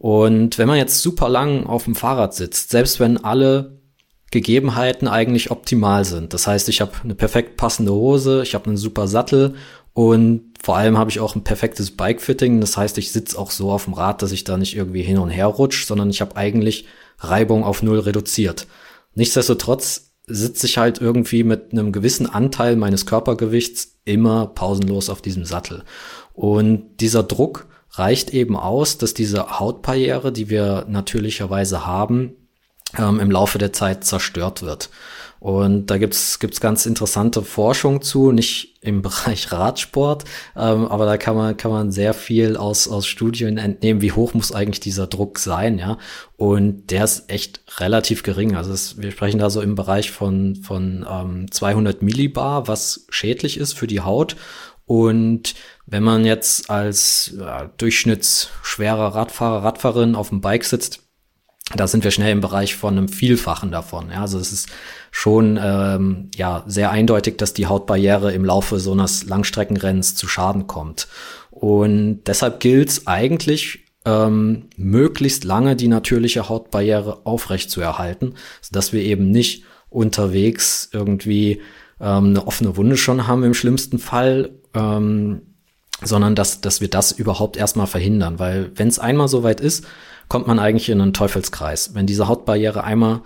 Und wenn man jetzt super lang auf dem Fahrrad sitzt, selbst wenn alle Gegebenheiten eigentlich optimal sind, das heißt, ich habe eine perfekt passende Hose, ich habe einen super Sattel und vor allem habe ich auch ein perfektes Bike-Fitting, das heißt, ich sitze auch so auf dem Rad, dass ich da nicht irgendwie hin und her rutsche, sondern ich habe eigentlich Reibung auf null reduziert. Nichtsdestotrotz sitze ich halt irgendwie mit einem gewissen Anteil meines Körpergewichts immer pausenlos auf diesem Sattel. Und dieser Druck reicht eben aus, dass diese Hautbarriere, die wir natürlicherweise haben, ähm, im Laufe der Zeit zerstört wird. Und da gibt's gibt's ganz interessante Forschung zu, nicht im Bereich Radsport, ähm, aber da kann man, kann man sehr viel aus, aus Studien entnehmen, wie hoch muss eigentlich dieser Druck sein, ja. Und der ist echt relativ gering. Also es, wir sprechen da so im Bereich von, von ähm, 200 Millibar, was schädlich ist für die Haut. Und wenn man jetzt als ja, durchschnittsschwerer Radfahrer, Radfahrerin auf dem Bike sitzt, da sind wir schnell im Bereich von einem Vielfachen davon. Ja, also es ist schon ähm, ja sehr eindeutig, dass die Hautbarriere im Laufe so eines Langstreckenrennens zu Schaden kommt. Und deshalb gilt es eigentlich ähm, möglichst lange die natürliche Hautbarriere aufrecht zu erhalten, sodass wir eben nicht unterwegs irgendwie ähm, eine offene Wunde schon haben im schlimmsten Fall, ähm, sondern dass, dass wir das überhaupt erstmal verhindern. Weil wenn es einmal soweit ist, kommt man eigentlich in einen Teufelskreis. Wenn diese Hautbarriere einmal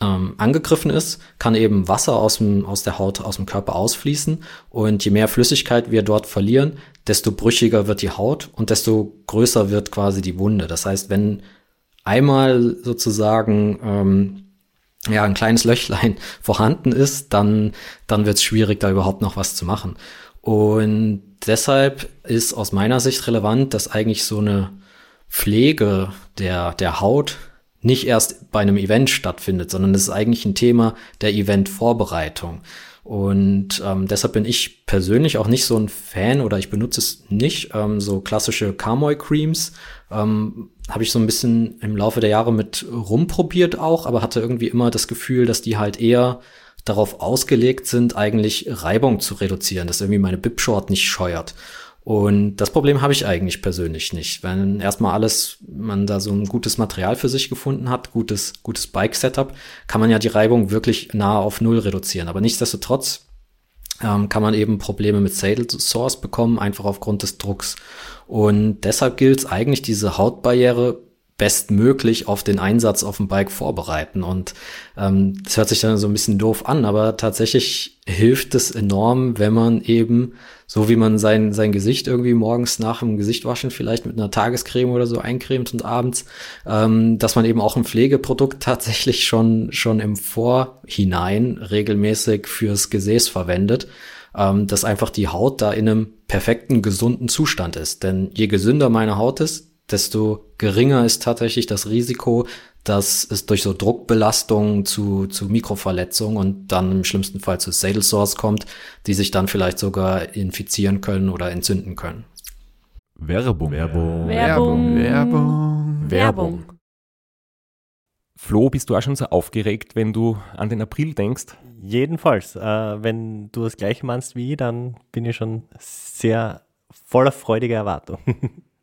ähm, angegriffen ist, kann eben Wasser aus, dem, aus der Haut, aus dem Körper ausfließen. Und je mehr Flüssigkeit wir dort verlieren, desto brüchiger wird die Haut und desto größer wird quasi die Wunde. Das heißt, wenn einmal sozusagen ähm, ja, ein kleines Löchlein vorhanden ist, dann, dann wird es schwierig, da überhaupt noch was zu machen. Und deshalb ist aus meiner Sicht relevant, dass eigentlich so eine Pflege der, der Haut nicht erst bei einem Event stattfindet, sondern es ist eigentlich ein Thema der Eventvorbereitung. Und ähm, deshalb bin ich persönlich auch nicht so ein Fan oder ich benutze es nicht. Ähm, so klassische Carmoy Creams ähm, habe ich so ein bisschen im Laufe der Jahre mit rumprobiert auch, aber hatte irgendwie immer das Gefühl, dass die halt eher darauf ausgelegt sind, eigentlich Reibung zu reduzieren, dass irgendwie meine Bip-Short nicht scheuert. Und das Problem habe ich eigentlich persönlich nicht. Wenn erstmal alles, man da so ein gutes Material für sich gefunden hat, gutes, gutes Bike-Setup, kann man ja die Reibung wirklich nahe auf Null reduzieren. Aber nichtsdestotrotz ähm, kann man eben Probleme mit Saddle Source bekommen, einfach aufgrund des Drucks. Und deshalb gilt es eigentlich, diese Hautbarriere bestmöglich auf den Einsatz auf dem Bike vorbereiten. Und ähm, das hört sich dann so ein bisschen doof an, aber tatsächlich hilft es enorm, wenn man eben, so wie man sein, sein Gesicht irgendwie morgens nach dem Gesichtwaschen vielleicht mit einer Tagescreme oder so eincremt und abends, ähm, dass man eben auch ein Pflegeprodukt tatsächlich schon, schon im Vorhinein regelmäßig fürs Gesäß verwendet ähm, dass einfach die Haut da in einem perfekten, gesunden Zustand ist. Denn je gesünder meine Haut ist, desto geringer ist tatsächlich das Risiko, dass es durch so Druckbelastungen zu, zu Mikroverletzungen und dann im schlimmsten Fall zu Saddle Sores kommt, die sich dann vielleicht sogar infizieren können oder entzünden können. Werbung. Werbung. Werbung. Werbung. Werbung. Flo, bist du auch schon so aufgeregt, wenn du an den April denkst? Jedenfalls, äh, wenn du das gleiche meinst wie ich, dann bin ich schon sehr voller freudiger Erwartung.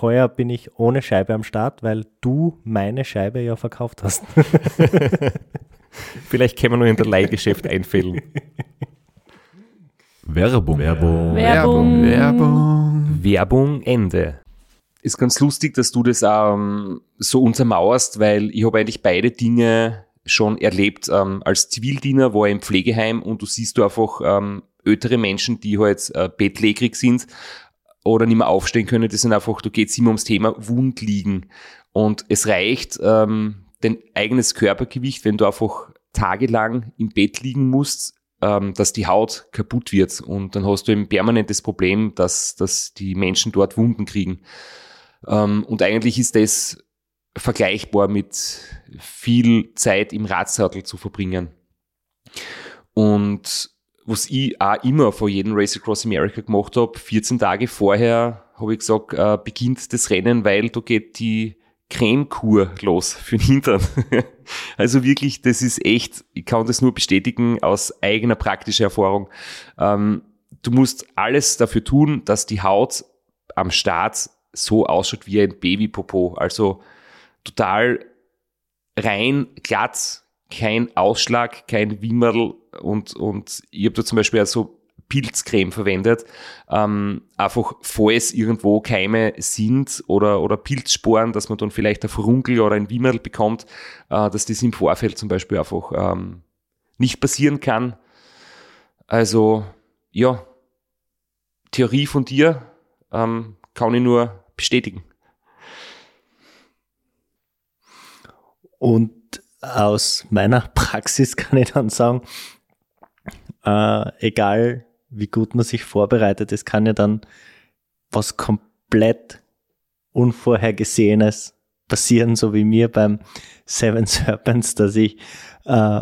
Heuer bin ich ohne Scheibe am Start, weil du meine Scheibe ja verkauft hast. Vielleicht können wir nur in der Leihgeschäft einfällen. Werbung. Werbung. Werbung. Werbung. Werbung Ende. Ist ganz lustig, dass du das ähm, so untermauerst, weil ich habe eigentlich beide Dinge schon erlebt. Ähm, als Zivildiener war ich im Pflegeheim und du siehst du einfach ähm, ältere Menschen, die halt äh, bettlägerig sind oder nicht mehr aufstehen können. Das sind einfach, du geht immer ums Thema Wundliegen. Und es reicht ähm, dein eigenes Körpergewicht, wenn du einfach tagelang im Bett liegen musst, ähm, dass die Haut kaputt wird. Und dann hast du ein permanentes Problem, dass, dass die Menschen dort Wunden kriegen. Ähm, und eigentlich ist das vergleichbar mit viel Zeit im Radsattel zu verbringen. Und was ich auch immer vor jedem Race Across America gemacht habe, 14 Tage vorher habe ich gesagt, äh, beginnt das Rennen, weil da geht die Cremekur los für den Hintern. also wirklich, das ist echt, ich kann das nur bestätigen aus eigener praktischer Erfahrung. Ähm, du musst alles dafür tun, dass die Haut am Start so ausschaut wie ein Babypopo. Also total rein, glatt, kein Ausschlag, kein Wimmerl und, und ich habe da zum Beispiel auch so Pilzcreme verwendet, ähm, einfach falls irgendwo Keime sind oder, oder Pilzsporen, dass man dann vielleicht ein Furunkel oder ein Wimmerl bekommt, äh, dass das im Vorfeld zum Beispiel einfach ähm, nicht passieren kann. Also ja, Theorie von dir ähm, kann ich nur bestätigen. Und aus meiner Praxis kann ich dann sagen, äh, egal wie gut man sich vorbereitet, es kann ja dann was komplett Unvorhergesehenes passieren, so wie mir beim Seven Serpents, dass ich äh,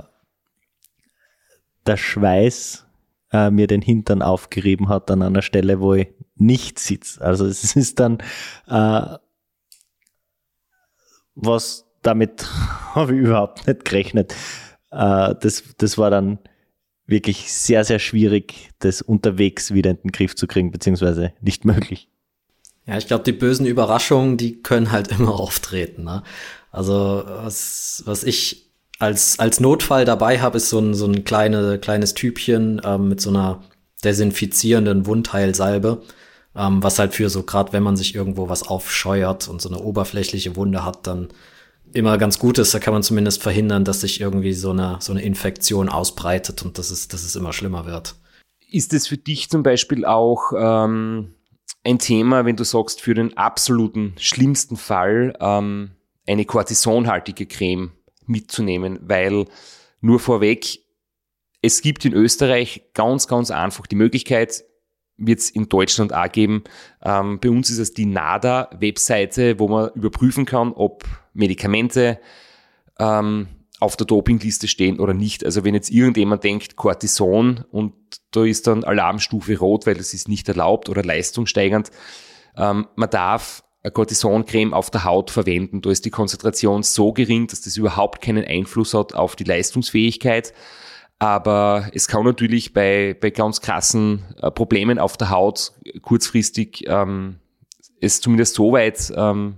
der Schweiß äh, mir den Hintern aufgerieben hat an einer Stelle, wo ich nicht sitzt. Also es ist dann, äh, was damit habe ich überhaupt nicht gerechnet. Äh, das, das war dann wirklich sehr, sehr schwierig, das unterwegs wieder in den Griff zu kriegen, beziehungsweise nicht möglich. Ja, ich glaube, die bösen Überraschungen, die können halt immer auftreten. Ne? Also was, was ich als, als Notfall dabei habe, ist so ein, so ein kleine, kleines Typchen ähm, mit so einer desinfizierenden Wundheilsalbe, ähm, was halt für so, gerade wenn man sich irgendwo was aufscheuert und so eine oberflächliche Wunde hat, dann immer ganz gut ist. Da kann man zumindest verhindern, dass sich irgendwie so eine, so eine Infektion ausbreitet und dass es, dass es immer schlimmer wird. Ist es für dich zum Beispiel auch ähm, ein Thema, wenn du sagst, für den absoluten schlimmsten Fall ähm, eine kortisonhaltige Creme mitzunehmen? Weil nur vorweg, es gibt in Österreich ganz, ganz einfach die Möglichkeit, wird es in Deutschland auch geben. Ähm, bei uns ist es die NADA-Webseite, wo man überprüfen kann, ob Medikamente ähm, auf der Dopingliste stehen oder nicht. Also wenn jetzt irgendjemand denkt, Cortison und da ist dann Alarmstufe rot, weil es ist nicht erlaubt oder leistungssteigernd, ähm, man darf eine Cortisoncreme auf der Haut verwenden. Da ist die Konzentration so gering, dass das überhaupt keinen Einfluss hat auf die Leistungsfähigkeit. Aber es kann natürlich bei, bei ganz krassen äh, Problemen auf der Haut kurzfristig ähm, es zumindest so weit ähm,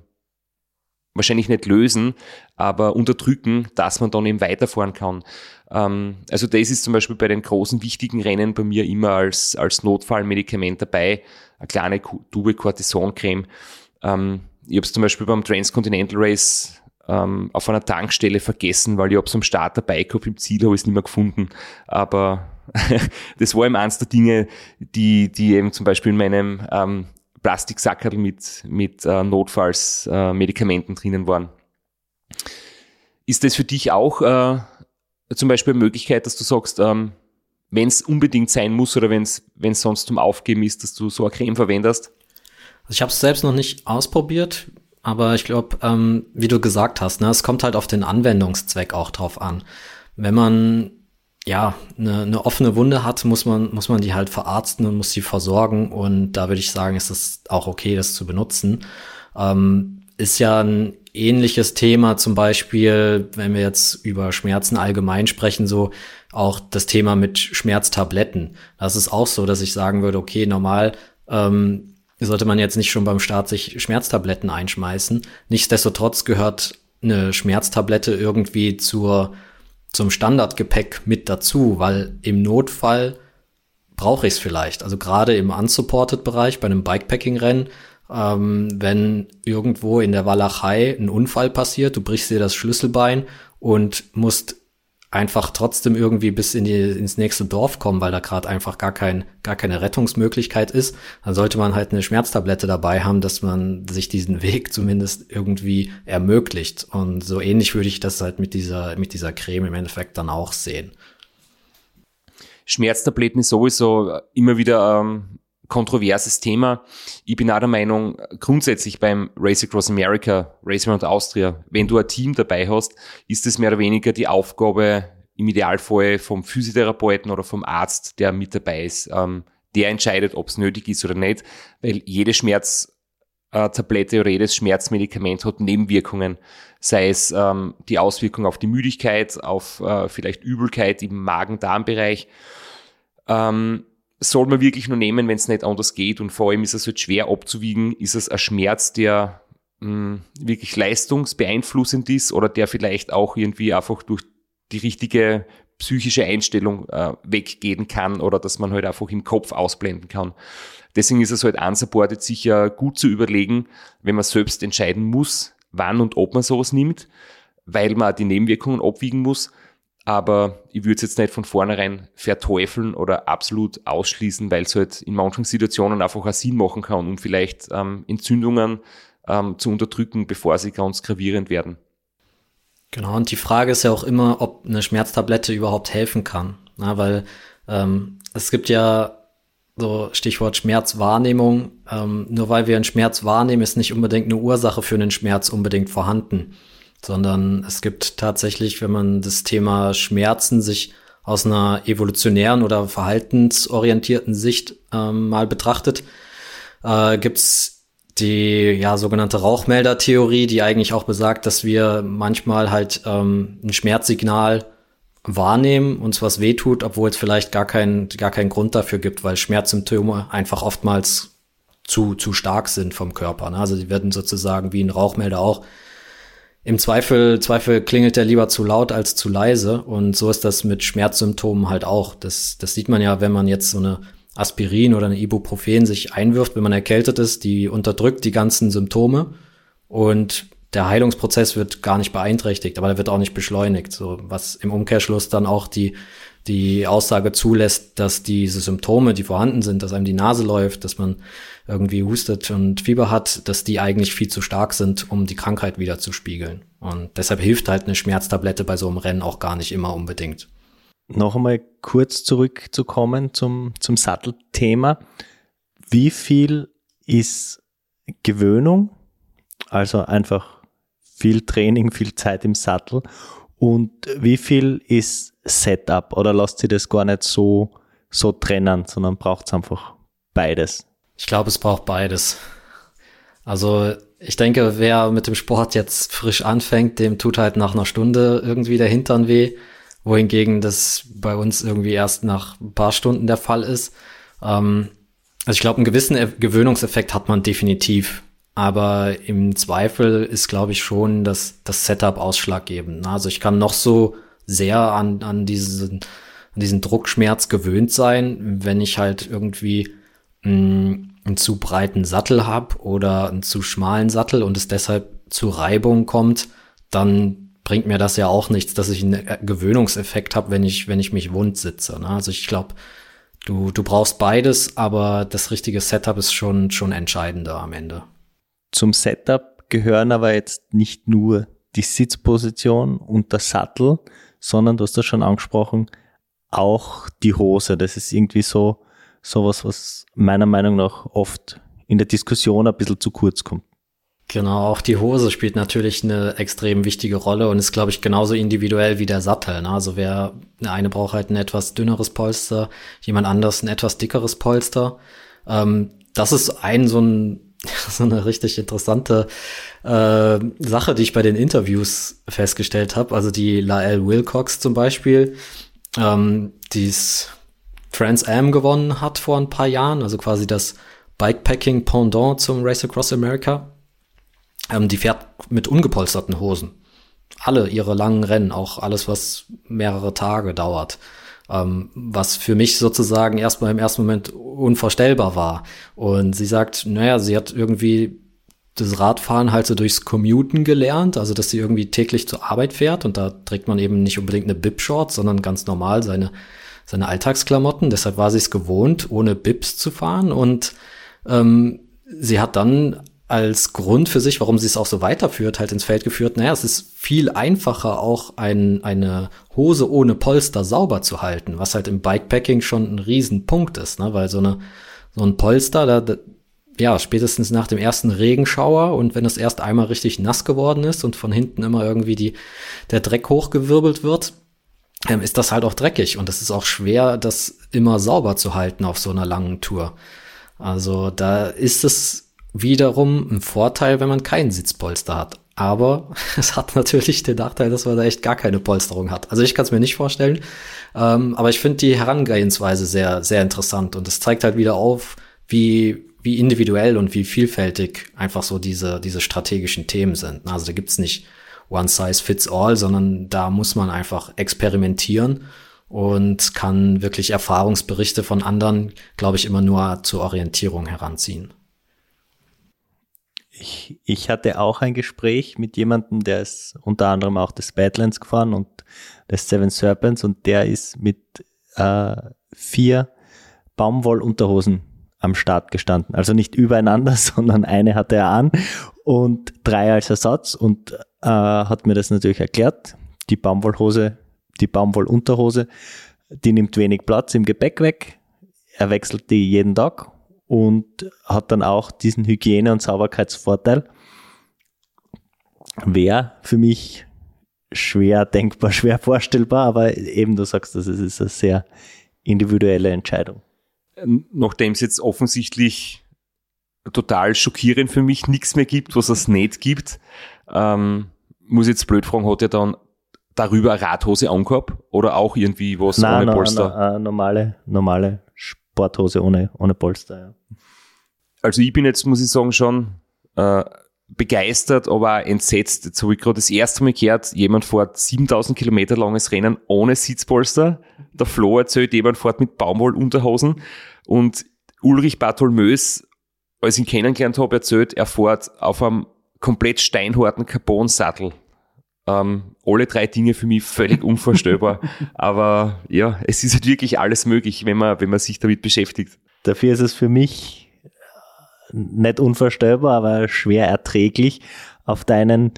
wahrscheinlich nicht lösen, aber unterdrücken, dass man dann eben weiterfahren kann. Ähm, also das ist zum Beispiel bei den großen wichtigen Rennen bei mir immer als, als Notfallmedikament dabei, eine kleine Tube Cortisoncreme. Ähm, ich habe es zum Beispiel beim Transcontinental Race ähm, auf einer Tankstelle vergessen, weil ich habe es am Start dabei gehabt, im Ziel habe ich es nicht mehr gefunden. Aber das war eben eins der Dinge, die, die eben zum Beispiel in meinem ähm, Plastiksackerl mit, mit äh, Notfallsmedikamenten äh, drinnen waren. Ist das für dich auch äh, zum Beispiel eine Möglichkeit, dass du sagst, ähm, wenn es unbedingt sein muss oder wenn es sonst zum Aufgeben ist, dass du so eine Creme verwendest? Also ich habe es selbst noch nicht ausprobiert. Aber ich glaube, ähm, wie du gesagt hast, ne, es kommt halt auf den Anwendungszweck auch drauf an. Wenn man ja eine, eine offene Wunde hat, muss man muss man die halt verarzten und muss sie versorgen. Und da würde ich sagen, ist es auch okay, das zu benutzen. Ähm, ist ja ein ähnliches Thema, zum Beispiel, wenn wir jetzt über Schmerzen allgemein sprechen, so auch das Thema mit Schmerztabletten. Das ist auch so, dass ich sagen würde, okay, normal ähm, sollte man jetzt nicht schon beim Start sich Schmerztabletten einschmeißen. Nichtsdestotrotz gehört eine Schmerztablette irgendwie zur, zum Standardgepäck mit dazu, weil im Notfall brauche ich es vielleicht. Also gerade im unsupported-Bereich bei einem Bikepacking-Rennen, ähm, wenn irgendwo in der Walachei ein Unfall passiert, du brichst dir das Schlüsselbein und musst einfach trotzdem irgendwie bis in die, ins nächste Dorf kommen, weil da gerade einfach gar, kein, gar keine Rettungsmöglichkeit ist, dann sollte man halt eine Schmerztablette dabei haben, dass man sich diesen Weg zumindest irgendwie ermöglicht. Und so ähnlich würde ich das halt mit dieser, mit dieser Creme im Endeffekt dann auch sehen. Schmerztabletten ist sowieso immer wieder ähm, kontroverses Thema. Ich bin auch der Meinung, grundsätzlich beim Race Across America, Race Around Austria, wenn du ein Team dabei hast, ist es mehr oder weniger die Aufgabe im Idealfall vom Physiotherapeuten oder vom Arzt, der mit dabei ist. Ähm, der entscheidet, ob es nötig ist oder nicht, weil jede Schmerztablette oder jedes Schmerzmedikament hat Nebenwirkungen, sei es ähm, die Auswirkung auf die Müdigkeit, auf äh, vielleicht Übelkeit im Magen-Darm-Bereich. Ähm, soll man wirklich nur nehmen, wenn es nicht anders geht. Und vor allem ist es halt schwer abzuwiegen. Ist es ein Schmerz, der mh, hm, wirklich leistungsbeeinflussend ist oder der vielleicht auch irgendwie einfach durch die richtige psychische Einstellung äh, weggehen kann oder dass man halt einfach im Kopf ausblenden kann. Deswegen ist es halt unsupported sicher gut zu überlegen, wenn man selbst entscheiden muss, wann und ob man sowas nimmt, weil man die Nebenwirkungen abwiegen muss aber ich würde es jetzt nicht von vornherein verteufeln oder absolut ausschließen, weil es halt in manchen Situationen einfach auch Sinn machen kann, um vielleicht ähm, Entzündungen ähm, zu unterdrücken, bevor sie ganz gravierend werden. Genau, und die Frage ist ja auch immer, ob eine Schmerztablette überhaupt helfen kann. Na, weil ähm, es gibt ja so Stichwort Schmerzwahrnehmung, ähm, nur weil wir einen Schmerz wahrnehmen, ist nicht unbedingt eine Ursache für einen Schmerz unbedingt vorhanden sondern es gibt tatsächlich, wenn man das Thema Schmerzen sich aus einer evolutionären oder verhaltensorientierten Sicht ähm, mal betrachtet, äh, gibt's die ja sogenannte Rauchmelder-Theorie, die eigentlich auch besagt, dass wir manchmal halt ähm, ein Schmerzsignal wahrnehmen, uns was wehtut, obwohl es vielleicht gar keinen gar keinen Grund dafür gibt, weil Schmerzsymptome einfach oftmals zu zu stark sind vom Körper. Ne? Also die werden sozusagen wie ein Rauchmelder auch im Zweifel, Zweifel klingelt der lieber zu laut als zu leise. Und so ist das mit Schmerzsymptomen halt auch. Das, das sieht man ja, wenn man jetzt so eine Aspirin oder eine Ibuprofen sich einwirft, wenn man erkältet ist, die unterdrückt die ganzen Symptome und der Heilungsprozess wird gar nicht beeinträchtigt, aber er wird auch nicht beschleunigt, so was im Umkehrschluss dann auch die die Aussage zulässt, dass diese Symptome, die vorhanden sind, dass einem die Nase läuft, dass man irgendwie hustet und Fieber hat, dass die eigentlich viel zu stark sind, um die Krankheit wieder zu spiegeln. Und deshalb hilft halt eine Schmerztablette bei so einem Rennen auch gar nicht immer unbedingt. Noch einmal kurz zurückzukommen zum, zum Sattelthema. Wie viel ist Gewöhnung, also einfach viel Training, viel Zeit im Sattel und wie viel ist Setup oder lasst sie das gar nicht so, so trennen, sondern braucht es einfach beides? Ich glaube, es braucht beides. Also ich denke, wer mit dem Sport jetzt frisch anfängt, dem tut halt nach einer Stunde irgendwie der Hintern weh, wohingegen das bei uns irgendwie erst nach ein paar Stunden der Fall ist. Ähm, also ich glaube, einen gewissen Gewöhnungseffekt hat man definitiv. Aber im Zweifel ist, glaube ich, schon das, das Setup ausschlaggebend. Also ich kann noch so sehr an, an, diesen, an diesen Druckschmerz gewöhnt sein, wenn ich halt irgendwie mh, mm, einen zu breiten Sattel habe oder einen zu schmalen Sattel und es deshalb zu Reibung kommt, dann bringt mir das ja auch nichts, dass ich einen Gewöhnungseffekt habe, wenn ich, wenn ich mich wund sitze. Ne? Also ich glaube, du, du brauchst beides, aber das richtige Setup ist schon, schon entscheidender am Ende. Zum Setup gehören aber jetzt nicht nur die Sitzposition und der Sattel, sondern du hast das schon angesprochen, auch die Hose. Das ist irgendwie so sowas, was meiner Meinung nach oft in der Diskussion ein bisschen zu kurz kommt. Genau, auch die Hose spielt natürlich eine extrem wichtige Rolle und ist, glaube ich, genauso individuell wie der Sattel. Ne? Also wer, eine braucht halt ein etwas dünneres Polster, jemand anders ein etwas dickeres Polster. Ähm, das ist ein so ein so eine richtig interessante äh, Sache, die ich bei den Interviews festgestellt habe. Also die Lael Wilcox zum Beispiel, ähm, die es Trans Am gewonnen hat vor ein paar Jahren, also quasi das Bikepacking Pendant zum Race Across America. Ähm, die fährt mit ungepolsterten Hosen. Alle ihre langen Rennen, auch alles, was mehrere Tage dauert ähm, was für mich sozusagen erstmal im ersten Moment unvorstellbar war. Und sie sagt, naja, sie hat irgendwie das Radfahren halt so durchs Commuten gelernt, also dass sie irgendwie täglich zur Arbeit fährt und da trägt man eben nicht unbedingt eine Bib-Short, sondern ganz normal seine, seine Alltagsklamotten. Deshalb war sie es gewohnt, ohne Bibs zu fahren und ähm, sie hat dann als Grund für sich, warum sie es auch so weiterführt, halt ins Feld geführt, naja, es ist viel einfacher, auch ein, eine Hose ohne Polster sauber zu halten, was halt im Bikepacking schon ein Riesenpunkt ist, ne? weil so, eine, so ein Polster, da, da, ja, spätestens nach dem ersten Regenschauer und wenn es erst einmal richtig nass geworden ist und von hinten immer irgendwie die, der Dreck hochgewirbelt wird, ähm, ist das halt auch dreckig und es ist auch schwer, das immer sauber zu halten auf so einer langen Tour. Also da ist es wiederum ein Vorteil, wenn man keinen Sitzpolster hat. Aber es hat natürlich den Nachteil, dass man da echt gar keine Polsterung hat. Also ich kann es mir nicht vorstellen. Ähm, aber ich finde die Herangehensweise sehr, sehr interessant. Und es zeigt halt wieder auf, wie, wie individuell und wie vielfältig einfach so diese, diese strategischen Themen sind. Also da gibt's nicht One Size Fits All, sondern da muss man einfach experimentieren und kann wirklich Erfahrungsberichte von anderen, glaube ich, immer nur zur Orientierung heranziehen ich, ich hatte auch ein Gespräch mit jemandem, der ist unter anderem auch das Badlands gefahren und das Seven Serpents und der ist mit äh, vier Baumwollunterhosen am Start gestanden. Also nicht übereinander, sondern eine hatte er an und drei als Ersatz und äh, hat mir das natürlich erklärt. Die Baumwollhose, die Baumwollunterhose, die nimmt wenig Platz im Gepäck weg. Er wechselt die jeden Tag und hat dann auch diesen Hygiene- und Sauberkeitsvorteil. Wäre für mich schwer denkbar, schwer vorstellbar, aber eben du sagst, das ist eine sehr individuelle Entscheidung. Nachdem es jetzt offensichtlich total schockierend für mich, nichts mehr gibt, was es nicht gibt. Ähm, muss jetzt blöd fragen, hat er dann darüber eine Radhose angehabt oder auch irgendwie was Nein, ohne Polster? no, eine normale, normale Sporthose ohne, ohne Polster. Ja. Also ich bin jetzt, muss ich sagen, schon äh, begeistert, aber auch entsetzt. Jetzt habe ich gerade das erste Mal gehört, jemand fährt 7000 Kilometer langes Rennen ohne Sitzpolster. Der Flo erzählt, jemand fährt mit Baumwollunterhosen. Und Ulrich Bartholmös, als ich ihn kennengelernt habe, erzählt, er fährt auf einem komplett steinharten Carbon-Sattel. Ähm, alle drei Dinge für mich völlig unvorstellbar. aber ja, es ist halt wirklich alles möglich, wenn man, wenn man sich damit beschäftigt. Dafür ist es für mich nicht unvorstellbar, aber schwer erträglich, auf deinen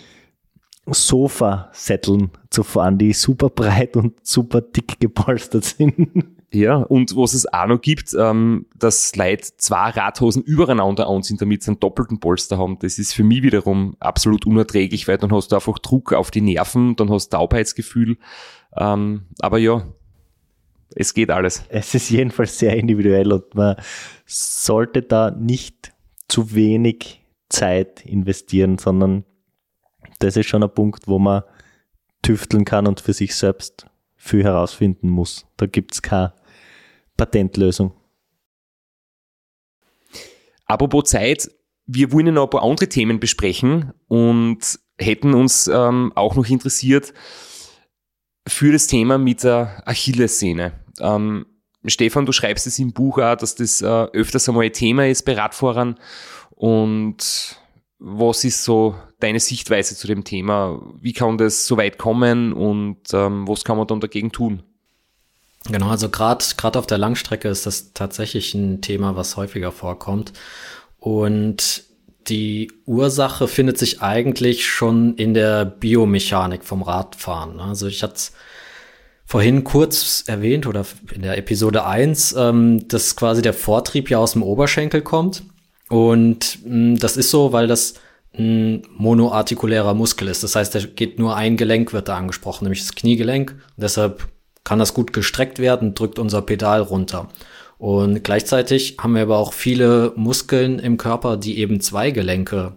Sofasätteln zu fahren, die super breit und super dick gepolstert sind. Ja, und was es auch noch gibt, ähm, dass Leute zwei Radhosen übereinander anziehen, damit sie einen doppelten Polster haben. Das ist für mich wiederum absolut unerträglich, weil dann hast du einfach Druck auf die Nerven, dann hast du Taubheitsgefühl. Ähm, aber ja, es geht alles. Es ist jedenfalls sehr individuell und man sollte da nicht zu wenig Zeit investieren, sondern das ist schon ein Punkt, wo man tüfteln kann und für sich selbst viel herausfinden muss. Da gibt es keine Patentlösung. Apropos Zeit, wir wollen noch ein paar andere Themen besprechen und hätten uns ähm, auch noch interessiert für das Thema mit der Achillessehne. Ähm, Stefan, du schreibst es im Buch auch, dass das äh, öfters einmal ein Thema ist bei Radfahrern. Und was ist so deine Sichtweise zu dem Thema? Wie kann das so weit kommen und ähm, was kann man dann dagegen tun? Genau, also gerade gerade auf der Langstrecke ist das tatsächlich ein Thema, was häufiger vorkommt. Und die Ursache findet sich eigentlich schon in der Biomechanik vom Radfahren. Also ich hatte vorhin kurz erwähnt oder in der Episode 1, ähm, dass quasi der Vortrieb ja aus dem Oberschenkel kommt. Und mh, das ist so, weil das ein monoartikulärer Muskel ist. Das heißt, da geht nur ein Gelenk wird da angesprochen, nämlich das Kniegelenk. Und deshalb kann das gut gestreckt werden, drückt unser Pedal runter. Und gleichzeitig haben wir aber auch viele Muskeln im Körper, die eben zwei Gelenke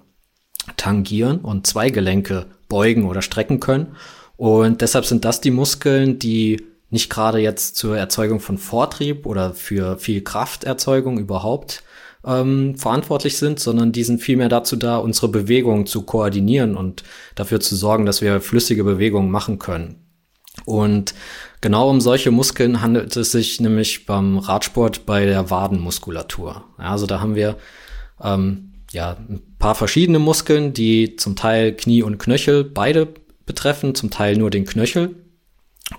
tangieren und zwei Gelenke beugen oder strecken können. Und deshalb sind das die Muskeln, die nicht gerade jetzt zur Erzeugung von Vortrieb oder für viel Krafterzeugung überhaupt ähm, verantwortlich sind, sondern die sind vielmehr dazu da, unsere Bewegungen zu koordinieren und dafür zu sorgen, dass wir flüssige Bewegungen machen können. Und genau um solche Muskeln handelt es sich nämlich beim Radsport bei der Wadenmuskulatur. Also da haben wir ähm, ja ein paar verschiedene Muskeln, die zum Teil Knie und Knöchel beide betreffen, zum Teil nur den Knöchel.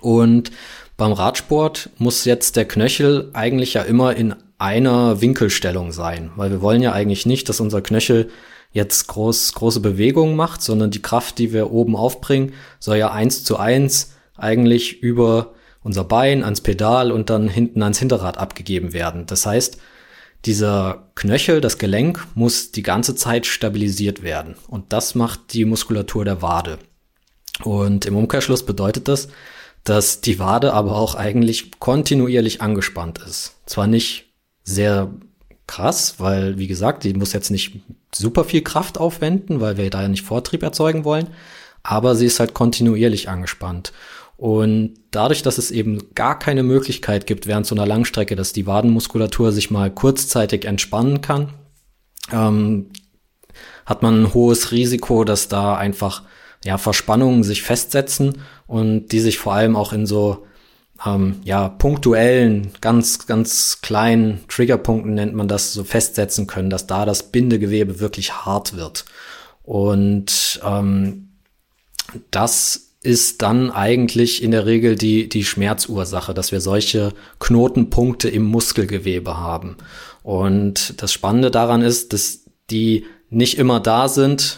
Und beim Radsport muss jetzt der Knöchel eigentlich ja immer in einer Winkelstellung sein, weil wir wollen ja eigentlich nicht, dass unser Knöchel jetzt groß, große Bewegungen macht, sondern die Kraft, die wir oben aufbringen, soll ja eins zu eins eigentlich über unser Bein ans Pedal und dann hinten ans Hinterrad abgegeben werden. Das heißt, dieser Knöchel, das Gelenk, muss die ganze Zeit stabilisiert werden. Und das macht die Muskulatur der Wade. Und im Umkehrschluss bedeutet das, dass die Wade aber auch eigentlich kontinuierlich angespannt ist. Zwar nicht sehr krass, weil, wie gesagt, die muss jetzt nicht super viel Kraft aufwenden, weil wir da ja nicht Vortrieb erzeugen wollen, aber sie ist halt kontinuierlich angespannt. Und dadurch, dass es eben gar keine Möglichkeit gibt während so einer Langstrecke, dass die Wadenmuskulatur sich mal kurzzeitig entspannen kann, ähm, hat man ein hohes Risiko, dass da einfach ja, Verspannungen sich festsetzen und die sich vor allem auch in so ähm, ja, punktuellen, ganz, ganz kleinen Triggerpunkten nennt man das, so festsetzen können, dass da das Bindegewebe wirklich hart wird. Und ähm, das ist dann eigentlich in der Regel die, die Schmerzursache, dass wir solche Knotenpunkte im Muskelgewebe haben. Und das Spannende daran ist, dass die nicht immer da sind,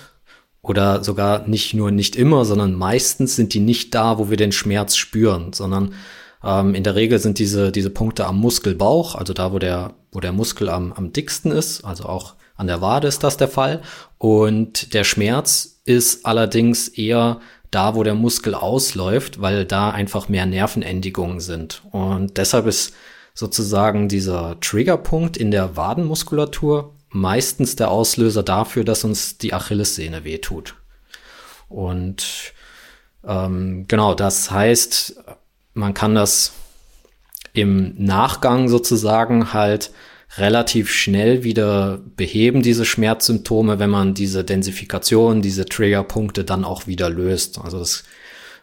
oder sogar nicht nur nicht immer, sondern meistens sind die nicht da, wo wir den Schmerz spüren, sondern ähm, in der Regel sind diese, diese Punkte am Muskelbauch, also da, wo der, wo der Muskel am, am dicksten ist, also auch an der Wade ist das der Fall. Und der Schmerz ist allerdings eher da, wo der Muskel ausläuft, weil da einfach mehr Nervenendigungen sind. Und deshalb ist sozusagen dieser Triggerpunkt in der Wadenmuskulatur meistens der Auslöser dafür, dass uns die Achillessehne wehtut. Und ähm, genau, das heißt, man kann das im Nachgang sozusagen halt relativ schnell wieder beheben, diese Schmerzsymptome, wenn man diese Densifikation, diese Triggerpunkte dann auch wieder löst. Also das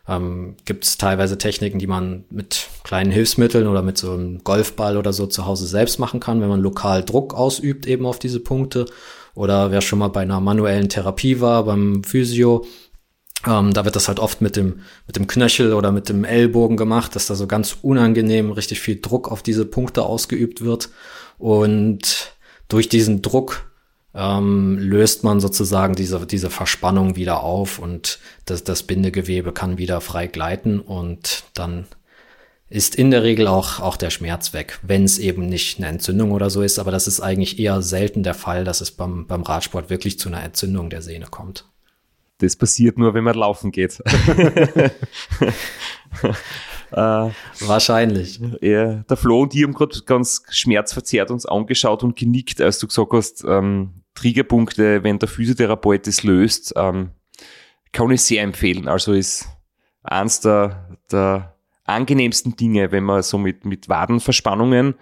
ähm, gibt es teilweise Techniken, die man mit kleinen Hilfsmitteln oder mit so einem Golfball oder so zu Hause selbst machen kann, wenn man lokal Druck ausübt eben auf diese Punkte. Oder wer schon mal bei einer manuellen Therapie war, beim Physio, ähm, da wird das halt oft mit dem, mit dem Knöchel oder mit dem Ellbogen gemacht, dass da so ganz unangenehm richtig viel Druck auf diese Punkte ausgeübt wird. Und durch diesen Druck ähm, löst man sozusagen diese, diese Verspannung wieder auf und das, das Bindegewebe kann wieder frei gleiten und dann ist in der Regel auch, auch der Schmerz weg, wenn es eben nicht eine Entzündung oder so ist. Aber das ist eigentlich eher selten der Fall, dass es beim, beim Radsport wirklich zu einer Entzündung der Sehne kommt. Das passiert nur, wenn man laufen geht. Äh, Wahrscheinlich. Ja, der Flo und ich haben gerade ganz schmerzverzerrt uns angeschaut und genickt, als du gesagt hast, ähm, Triggerpunkte, wenn der Physiotherapeut das löst, ähm, kann ich sehr empfehlen. Also ist eins der, der angenehmsten Dinge, wenn man so mit, mit Wadenverspannungen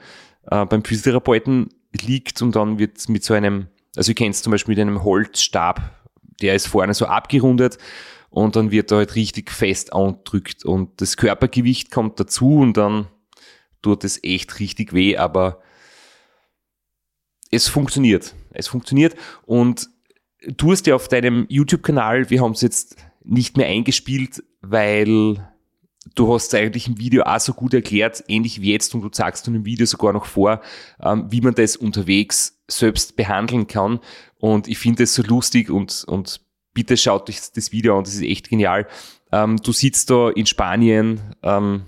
äh, beim Physiotherapeuten liegt und dann wird mit so einem, also ich kenne es zum Beispiel mit einem Holzstab, der ist vorne so abgerundet und dann wird er halt richtig fest andrückt und das Körpergewicht kommt dazu und dann tut es echt richtig weh, aber es funktioniert. Es funktioniert und du hast ja auf deinem YouTube-Kanal, wir haben es jetzt nicht mehr eingespielt, weil du hast eigentlich im Video auch so gut erklärt, ähnlich wie jetzt, und du sagst du im Video sogar noch vor, ähm, wie man das unterwegs selbst behandeln kann. Und ich finde es so lustig und, und bitte schaut euch das Video an, das ist echt genial. Ähm, du sitzt da in Spanien ähm,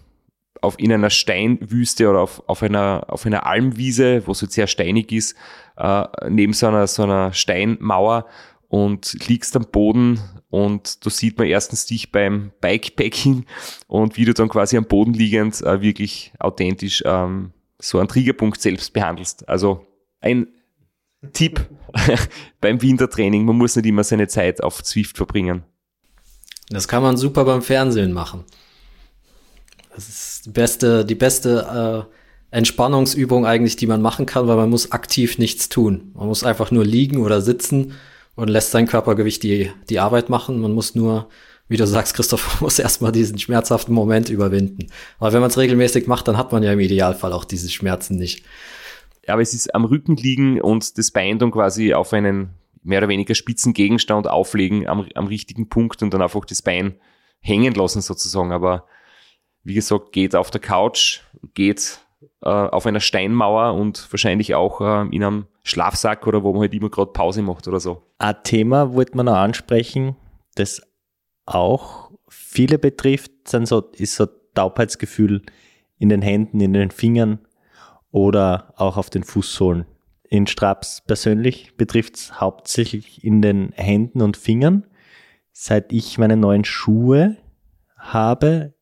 auf, in einer Steinwüste oder auf, auf, einer, auf einer Almwiese, wo es halt sehr steinig ist, äh, neben so einer, so einer Steinmauer und liegst am Boden und da sieht man erstens dich beim Bikepacking und wie du dann quasi am Boden liegend äh, wirklich authentisch ähm, so einen Triggerpunkt selbst behandelst. Also ein Tipp beim Wintertraining, man muss nicht immer seine Zeit auf Zwift verbringen. Das kann man super beim Fernsehen machen. Das ist die beste, die beste äh, Entspannungsübung eigentlich, die man machen kann, weil man muss aktiv nichts tun. Man muss einfach nur liegen oder sitzen und lässt sein Körpergewicht die, die Arbeit machen. Man muss nur, wie du sagst, Christoph, muss erstmal diesen schmerzhaften Moment überwinden. Aber wenn man es regelmäßig macht, dann hat man ja im Idealfall auch diese Schmerzen nicht aber es ist am Rücken liegen und das Bein dann quasi auf einen mehr oder weniger spitzen Gegenstand auflegen am, am richtigen Punkt und dann einfach das Bein hängen lassen sozusagen. Aber wie gesagt, geht auf der Couch, geht äh, auf einer Steinmauer und wahrscheinlich auch äh, in einem Schlafsack oder wo man halt immer gerade Pause macht oder so. Ein Thema wollte man noch ansprechen, das auch viele betrifft, sind so, ist so Taubheitsgefühl in den Händen, in den Fingern oder auch auf den Fußsohlen. In Straps persönlich betrifft es hauptsächlich in den Händen und Fingern. Seit ich meine neuen Schuhe habe,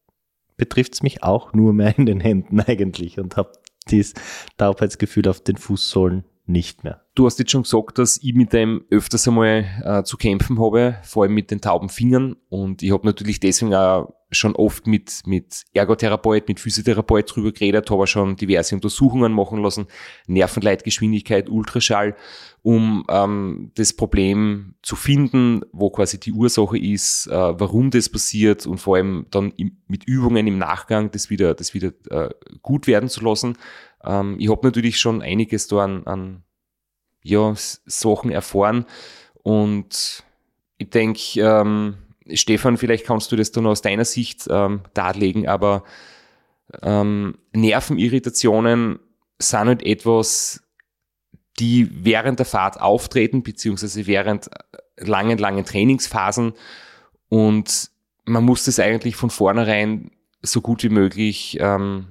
betrifft es mich auch nur mehr in den Händen eigentlich und habe dieses Taubheitsgefühl auf den Fußsohlen nicht mehr. Du hast jetzt schon gesagt, dass ich mit dem öfters einmal äh, zu kämpfen habe, vor allem mit den tauben Fingern. Und ich habe natürlich deswegen auch schon oft mit, mit Ergotherapeut, mit Physiotherapeut drüber geredet, habe schon diverse Untersuchungen machen lassen, Nervenleitgeschwindigkeit, Ultraschall, um ähm, das Problem zu finden, wo quasi die Ursache ist, äh, warum das passiert und vor allem dann im, mit Übungen im Nachgang das wieder, das wieder äh, gut werden zu lassen. Ähm, ich habe natürlich schon einiges da an, an ja, Sachen erfahren. Und ich denke, ähm, Stefan, vielleicht kannst du das dann aus deiner Sicht ähm, darlegen, aber ähm, Nervenirritationen sind halt etwas, die während der Fahrt auftreten, beziehungsweise während langen, langen Trainingsphasen. Und man muss das eigentlich von vornherein so gut wie möglich ähm,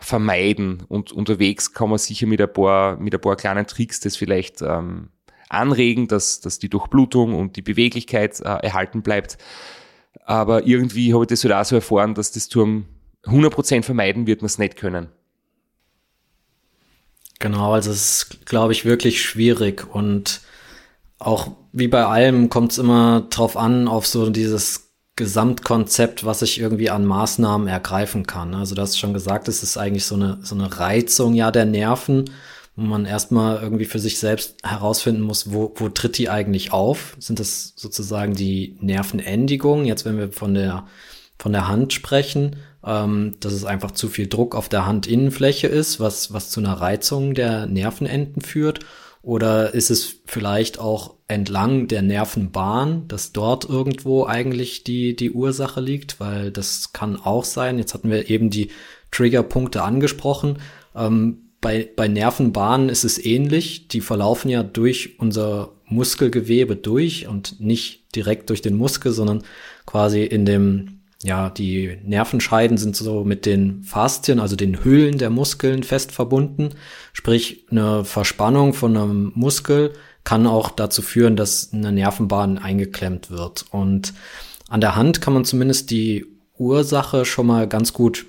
vermeiden und unterwegs kann man sicher mit ein paar, mit ein paar kleinen Tricks das vielleicht ähm, anregen, dass, dass die Durchblutung und die Beweglichkeit äh, erhalten bleibt. Aber irgendwie habe ich das halt auch so erfahren, dass das zum 100% vermeiden wird man es nicht können. Genau, also es ist, glaube ich, wirklich schwierig und auch wie bei allem kommt es immer drauf an, auf so dieses Gesamtkonzept, was ich irgendwie an Maßnahmen ergreifen kann. Also du hast schon gesagt, es ist eigentlich so eine, so eine Reizung ja der Nerven, wo man erstmal irgendwie für sich selbst herausfinden muss, wo, wo tritt die eigentlich auf? Sind das sozusagen die Nervenendigungen? Jetzt, wenn wir von der, von der Hand sprechen, ähm, dass es einfach zu viel Druck auf der Handinnenfläche ist, was, was zu einer Reizung der Nervenenden führt. Oder ist es vielleicht auch entlang der Nervenbahn, dass dort irgendwo eigentlich die, die Ursache liegt? Weil das kann auch sein. Jetzt hatten wir eben die Triggerpunkte angesprochen. Ähm, bei, bei Nervenbahnen ist es ähnlich. Die verlaufen ja durch unser Muskelgewebe durch und nicht direkt durch den Muskel, sondern quasi in dem ja, die Nervenscheiden sind so mit den Faszien, also den Hüllen der Muskeln fest verbunden. Sprich, eine Verspannung von einem Muskel kann auch dazu führen, dass eine Nervenbahn eingeklemmt wird. Und an der Hand kann man zumindest die Ursache schon mal ganz gut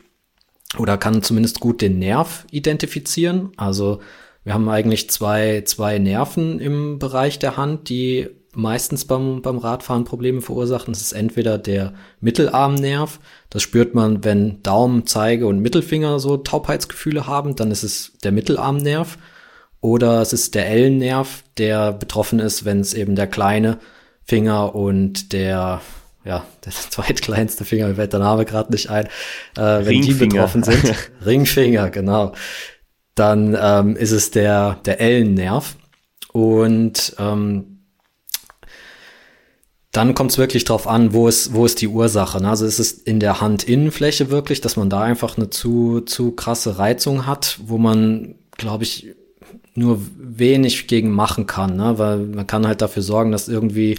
oder kann zumindest gut den Nerv identifizieren. Also wir haben eigentlich zwei, zwei Nerven im Bereich der Hand, die meistens beim, beim Radfahren Probleme verursachen. Es ist entweder der Mittelarmnerv, das spürt man, wenn Daumen, Zeige und Mittelfinger so Taubheitsgefühle haben, dann ist es der Mittelarmnerv. Oder es ist der Ellennerv, der betroffen ist, wenn es eben der kleine Finger und der, ja, der zweitkleinste Finger, mir fällt der Name gerade nicht ein, äh, wenn die betroffen sind. Ringfinger, genau. Dann ähm, ist es der, der Ellennerv. Und ähm, dann kommt es wirklich drauf an, wo ist, wo ist die Ursache. Ne? Also ist es in der Handinnenfläche wirklich, dass man da einfach eine zu, zu krasse Reizung hat, wo man, glaube ich, nur wenig gegen machen kann, ne? weil man kann halt dafür sorgen, dass irgendwie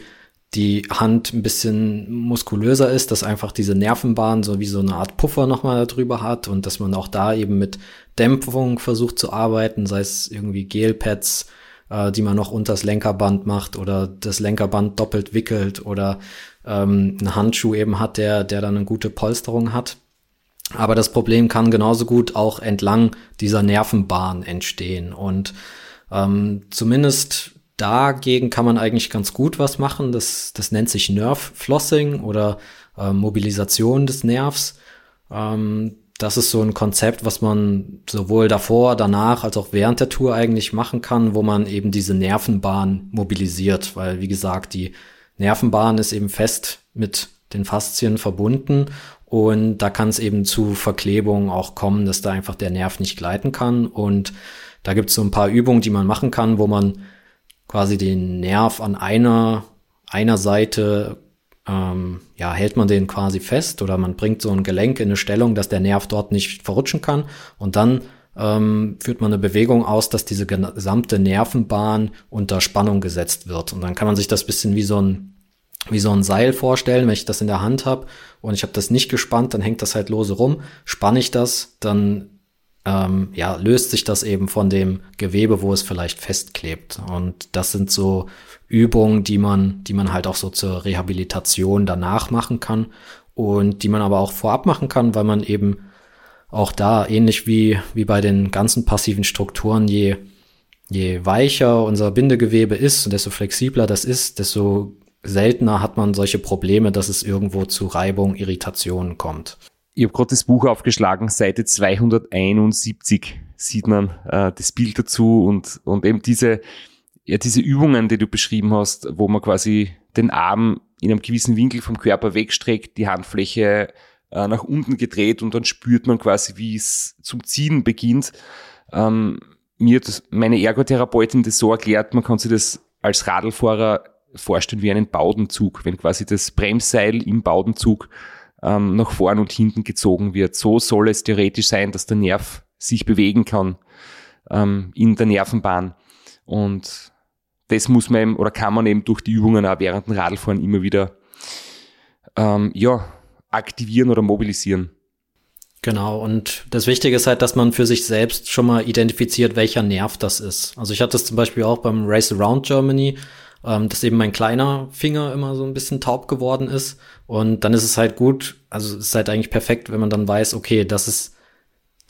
die Hand ein bisschen muskulöser ist, dass einfach diese Nervenbahn so wie so eine Art Puffer nochmal darüber hat und dass man auch da eben mit Dämpfung versucht zu arbeiten, sei es irgendwie Gelpads, äh, die man noch unters Lenkerband macht oder das Lenkerband doppelt wickelt oder ähm, einen Handschuh eben hat, der, der dann eine gute Polsterung hat. Aber das Problem kann genauso gut auch entlang dieser Nervenbahn entstehen. Und ähm, zumindest dagegen kann man eigentlich ganz gut was machen. Das, das nennt sich Nerve Flossing oder äh, Mobilisation des Nervs. Ähm, das ist so ein Konzept, was man sowohl davor, danach als auch während der Tour eigentlich machen kann, wo man eben diese Nervenbahn mobilisiert, weil wie gesagt, die Nervenbahn ist eben fest mit den Faszien verbunden und da kann es eben zu Verklebungen auch kommen, dass da einfach der Nerv nicht gleiten kann. Und da gibt es so ein paar Übungen, die man machen kann, wo man quasi den Nerv an einer einer Seite ähm, ja, hält man den quasi fest oder man bringt so ein Gelenk in eine Stellung, dass der Nerv dort nicht verrutschen kann und dann ähm, führt man eine Bewegung aus, dass diese gesamte Nervenbahn unter Spannung gesetzt wird. Und dann kann man sich das bisschen wie so ein wie so ein Seil vorstellen, wenn ich das in der Hand habe und ich habe das nicht gespannt, dann hängt das halt lose rum. Spanne ich das, dann ähm, ja, löst sich das eben von dem Gewebe, wo es vielleicht festklebt. Und das sind so Übungen, die man, die man halt auch so zur Rehabilitation danach machen kann und die man aber auch vorab machen kann, weil man eben auch da ähnlich wie, wie bei den ganzen passiven Strukturen, je, je weicher unser Bindegewebe ist und desto flexibler das ist, desto seltener hat man solche Probleme, dass es irgendwo zu Reibung, Irritationen kommt. Ich habe gerade das Buch aufgeschlagen, Seite 271 sieht man äh, das Bild dazu und, und eben diese, ja, diese Übungen, die du beschrieben hast, wo man quasi den Arm in einem gewissen Winkel vom Körper wegstreckt, die Handfläche äh, nach unten gedreht und dann spürt man quasi, wie es zum Ziehen beginnt. Ähm, mir hat meine Ergotherapeutin das so erklärt, man kann sich das als Radlfahrer vorstellen wie einen Baudenzug, wenn quasi das Bremsseil im Baudenzug ähm, nach vorn und hinten gezogen wird. So soll es theoretisch sein, dass der Nerv sich bewegen kann ähm, in der Nervenbahn. Und das muss man eben, oder kann man eben durch die Übungen auch während dem Radlfahren immer wieder ähm, ja, aktivieren oder mobilisieren. Genau, und das Wichtige ist halt, dass man für sich selbst schon mal identifiziert, welcher Nerv das ist. Also ich hatte es zum Beispiel auch beim Race Around Germany, ähm, dass eben mein kleiner Finger immer so ein bisschen taub geworden ist. Und dann ist es halt gut, also es ist halt eigentlich perfekt, wenn man dann weiß, okay, das ist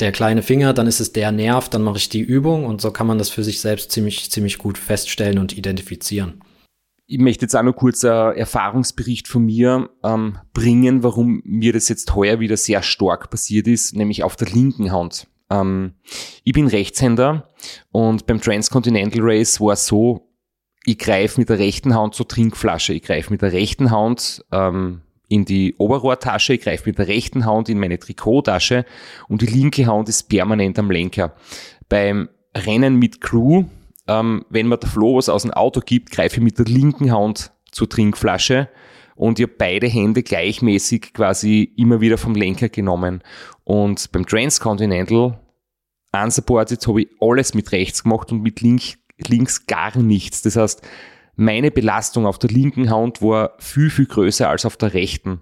der kleine Finger, dann ist es der Nerv, dann mache ich die Übung und so kann man das für sich selbst ziemlich, ziemlich gut feststellen und identifizieren. Ich möchte jetzt auch noch kurz einen Erfahrungsbericht von mir ähm, bringen, warum mir das jetzt heuer wieder sehr stark passiert ist, nämlich auf der linken Hand. Ähm, ich bin Rechtshänder und beim Transcontinental Race war es so, ich greife mit der rechten Hand zur Trinkflasche, ich greife mit der rechten Hand ähm, in die Oberrohrtasche, ich greife mit der rechten Hand in meine Trikottasche und die linke Hand ist permanent am Lenker. Beim Rennen mit Crew, ähm, wenn mir der Flo was aus dem Auto gibt, greife ich mit der linken Hand zur Trinkflasche und ich habe beide Hände gleichmäßig quasi immer wieder vom Lenker genommen. Und beim Transcontinental unsupported habe ich alles mit rechts gemacht und mit links, links gar nichts. Das heißt, meine Belastung auf der linken Hand war viel, viel größer als auf der rechten.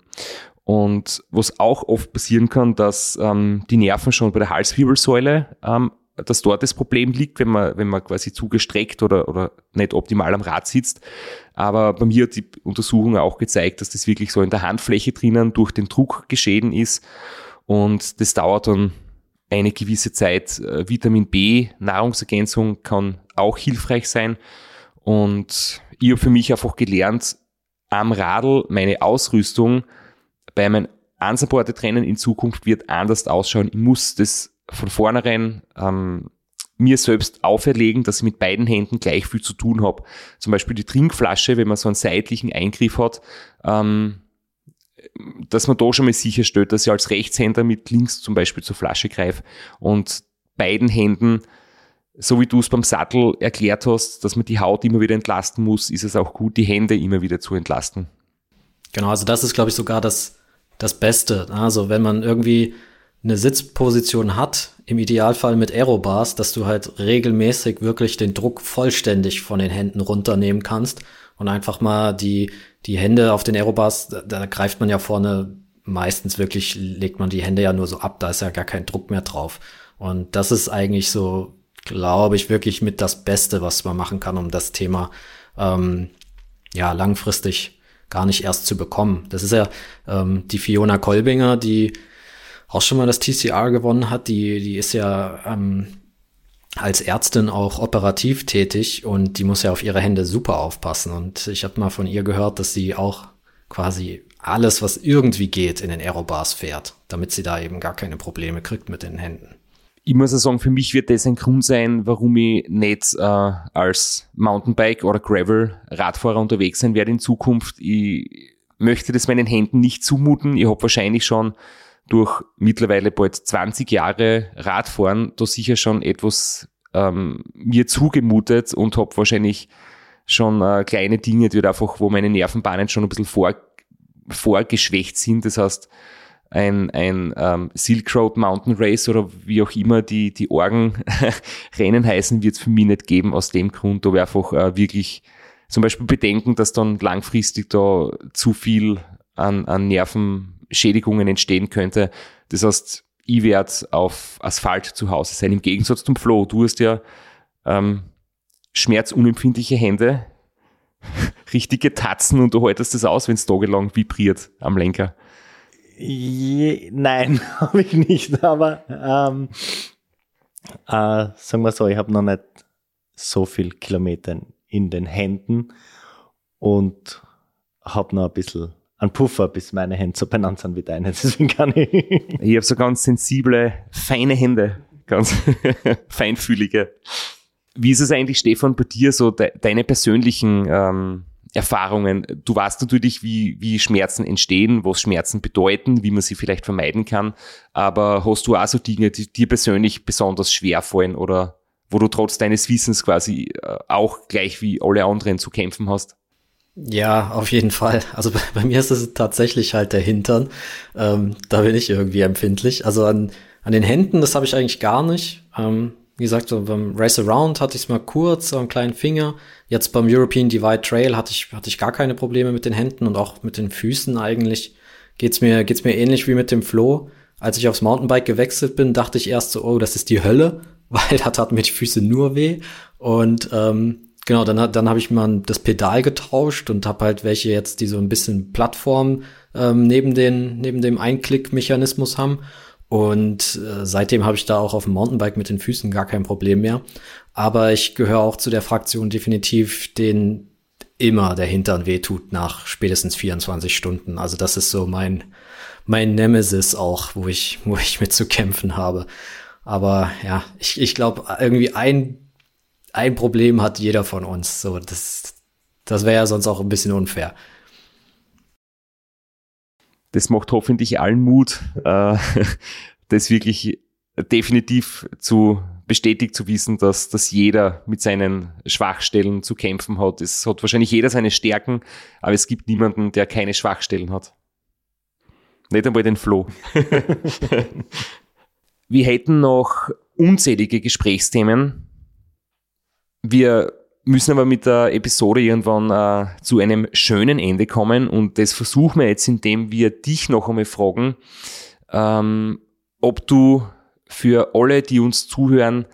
Und was auch oft passieren kann, dass ähm, die Nerven schon bei der Halswirbelsäule, ähm, dass dort das Problem liegt, wenn man, wenn man quasi zugestreckt oder, oder nicht optimal am Rad sitzt. Aber bei mir hat die Untersuchung auch gezeigt, dass das wirklich so in der Handfläche drinnen durch den Druck geschehen ist. Und das dauert dann eine gewisse Zeit. Äh, Vitamin B, Nahrungsergänzung kann auch hilfreich sein. Und ich habe für mich einfach gelernt, am Radl meine Ausrüstung bei meinem unsupported Rennen in Zukunft wird anders ausschauen. Ich muss das von vornherein ähm, mir selbst auferlegen, dass ich mit beiden Händen gleich viel zu tun habe. Zum Beispiel die Trinkflasche, wenn man so einen seitlichen Eingriff hat, ähm, dass man da schon mal sicherstellt, dass ich als Rechtshänder mit links zum Beispiel zur Flasche greife und beiden Händen so wie du es beim Sattel erklärt hast, dass man die Haut immer wieder entlasten muss, ist es auch gut, die Hände immer wieder zu entlasten. Genau, also das ist, glaube ich, sogar das, das Beste. Also wenn man irgendwie eine Sitzposition hat, im Idealfall mit Aerobars, dass du halt regelmäßig wirklich den Druck vollständig von den Händen runternehmen kannst und einfach mal die, die Hände auf den Aerobars, da, da greift man ja vorne meistens wirklich, legt man die Hände ja nur so ab, da ist ja gar kein Druck mehr drauf. Und das ist eigentlich so glaube ich, wirklich mit das Beste, was man machen kann, um das Thema ähm, ja langfristig gar nicht erst zu bekommen. Das ist ja ähm, die Fiona Kolbinger, die auch schon mal das TCR gewonnen hat. Die, die ist ja ähm, als Ärztin auch operativ tätig und die muss ja auf ihre Hände super aufpassen. Und ich habe mal von ihr gehört, dass sie auch quasi alles, was irgendwie geht, in den Aerobars fährt, damit sie da eben gar keine Probleme kriegt mit den Händen ich muss auch sagen, für mich wird das ein Grund sein, warum ich nicht äh, als Mountainbike oder Gravel Radfahrer unterwegs sein werde in Zukunft. Ich möchte das meinen Händen nicht zumuten. Ich habe wahrscheinlich schon durch mittlerweile bald 20 Jahre Radfahren da sicher schon etwas ähm, mir zugemutet und habe wahrscheinlich schon äh, kleine Dinge, die halt einfach, wo meine Nervenbahnen schon ein bisschen vor, vorgeschwächt sind. Das heißt, ein, ein ähm, Silk Road Mountain Race oder wie auch immer die, die Orgenrennen heißen, wird es für mich nicht geben aus dem Grund, da wir einfach äh, wirklich zum Beispiel bedenken, dass dann langfristig da zu viel an, an Nervenschädigungen entstehen könnte. Das heißt, ich werde auf Asphalt zu Hause sein. Im Gegensatz zum Flo, du hast ja ähm, schmerzunempfindliche Hände, richtige Tatzen und du haltest das aus, wenn es tagelang vibriert am Lenker. Je, nein, habe ich nicht, aber ähm, äh, sagen wir so, ich habe noch nicht so viel Kilometer in den Händen und habe noch ein bisschen einen Puffer, bis meine Hände so benannt sind wie deine. Deswegen kann ich. Ich habe so ganz sensible, feine Hände, ganz feinfühlige. Wie ist es eigentlich, Stefan, bei dir so de deine persönlichen ähm, Erfahrungen. Du weißt natürlich, wie, wie Schmerzen entstehen, was Schmerzen bedeuten, wie man sie vielleicht vermeiden kann. Aber hast du auch so Dinge, die dir persönlich besonders schwer fallen oder wo du trotz deines Wissens quasi äh, auch gleich wie alle anderen zu kämpfen hast? Ja, auf jeden Fall. Also bei, bei mir ist es tatsächlich halt der Hintern. Ähm, da bin ich irgendwie empfindlich. Also an, an den Händen, das habe ich eigentlich gar nicht. Ähm, wie gesagt, so beim Race Around hatte ich es mal kurz, so einen kleinen Finger. Jetzt beim European Divide Trail hatte ich, hatte ich gar keine Probleme mit den Händen und auch mit den Füßen eigentlich. Geht's mir, geht's mir ähnlich wie mit dem Flo. Als ich aufs Mountainbike gewechselt bin, dachte ich erst so, oh, das ist die Hölle, weil da taten mir die Füße nur weh. Und ähm, genau, dann, dann habe ich mal das Pedal getauscht und habe halt welche jetzt, die so ein bisschen Plattform ähm, neben, den, neben dem Einklickmechanismus haben. Und äh, seitdem habe ich da auch auf dem Mountainbike mit den Füßen gar kein Problem mehr. Aber ich gehöre auch zu der Fraktion definitiv, den immer der Hintern wehtut nach spätestens 24 Stunden. Also das ist so mein, mein Nemesis auch, wo ich, wo ich mit zu kämpfen habe. Aber ja, ich, ich glaube, irgendwie ein, ein Problem hat jeder von uns. So, das, das wäre ja sonst auch ein bisschen unfair. Das macht hoffentlich allen Mut, äh, das wirklich definitiv zu bestätigt zu wissen, dass, dass jeder mit seinen Schwachstellen zu kämpfen hat. Es hat wahrscheinlich jeder seine Stärken, aber es gibt niemanden, der keine Schwachstellen hat. Nicht einmal den Flo. Wir hätten noch unzählige Gesprächsthemen. Wir müssen aber mit der Episode irgendwann äh, zu einem schönen Ende kommen und das versuchen wir jetzt, indem wir dich noch einmal fragen, ähm, ob du für alle, die uns zuhören,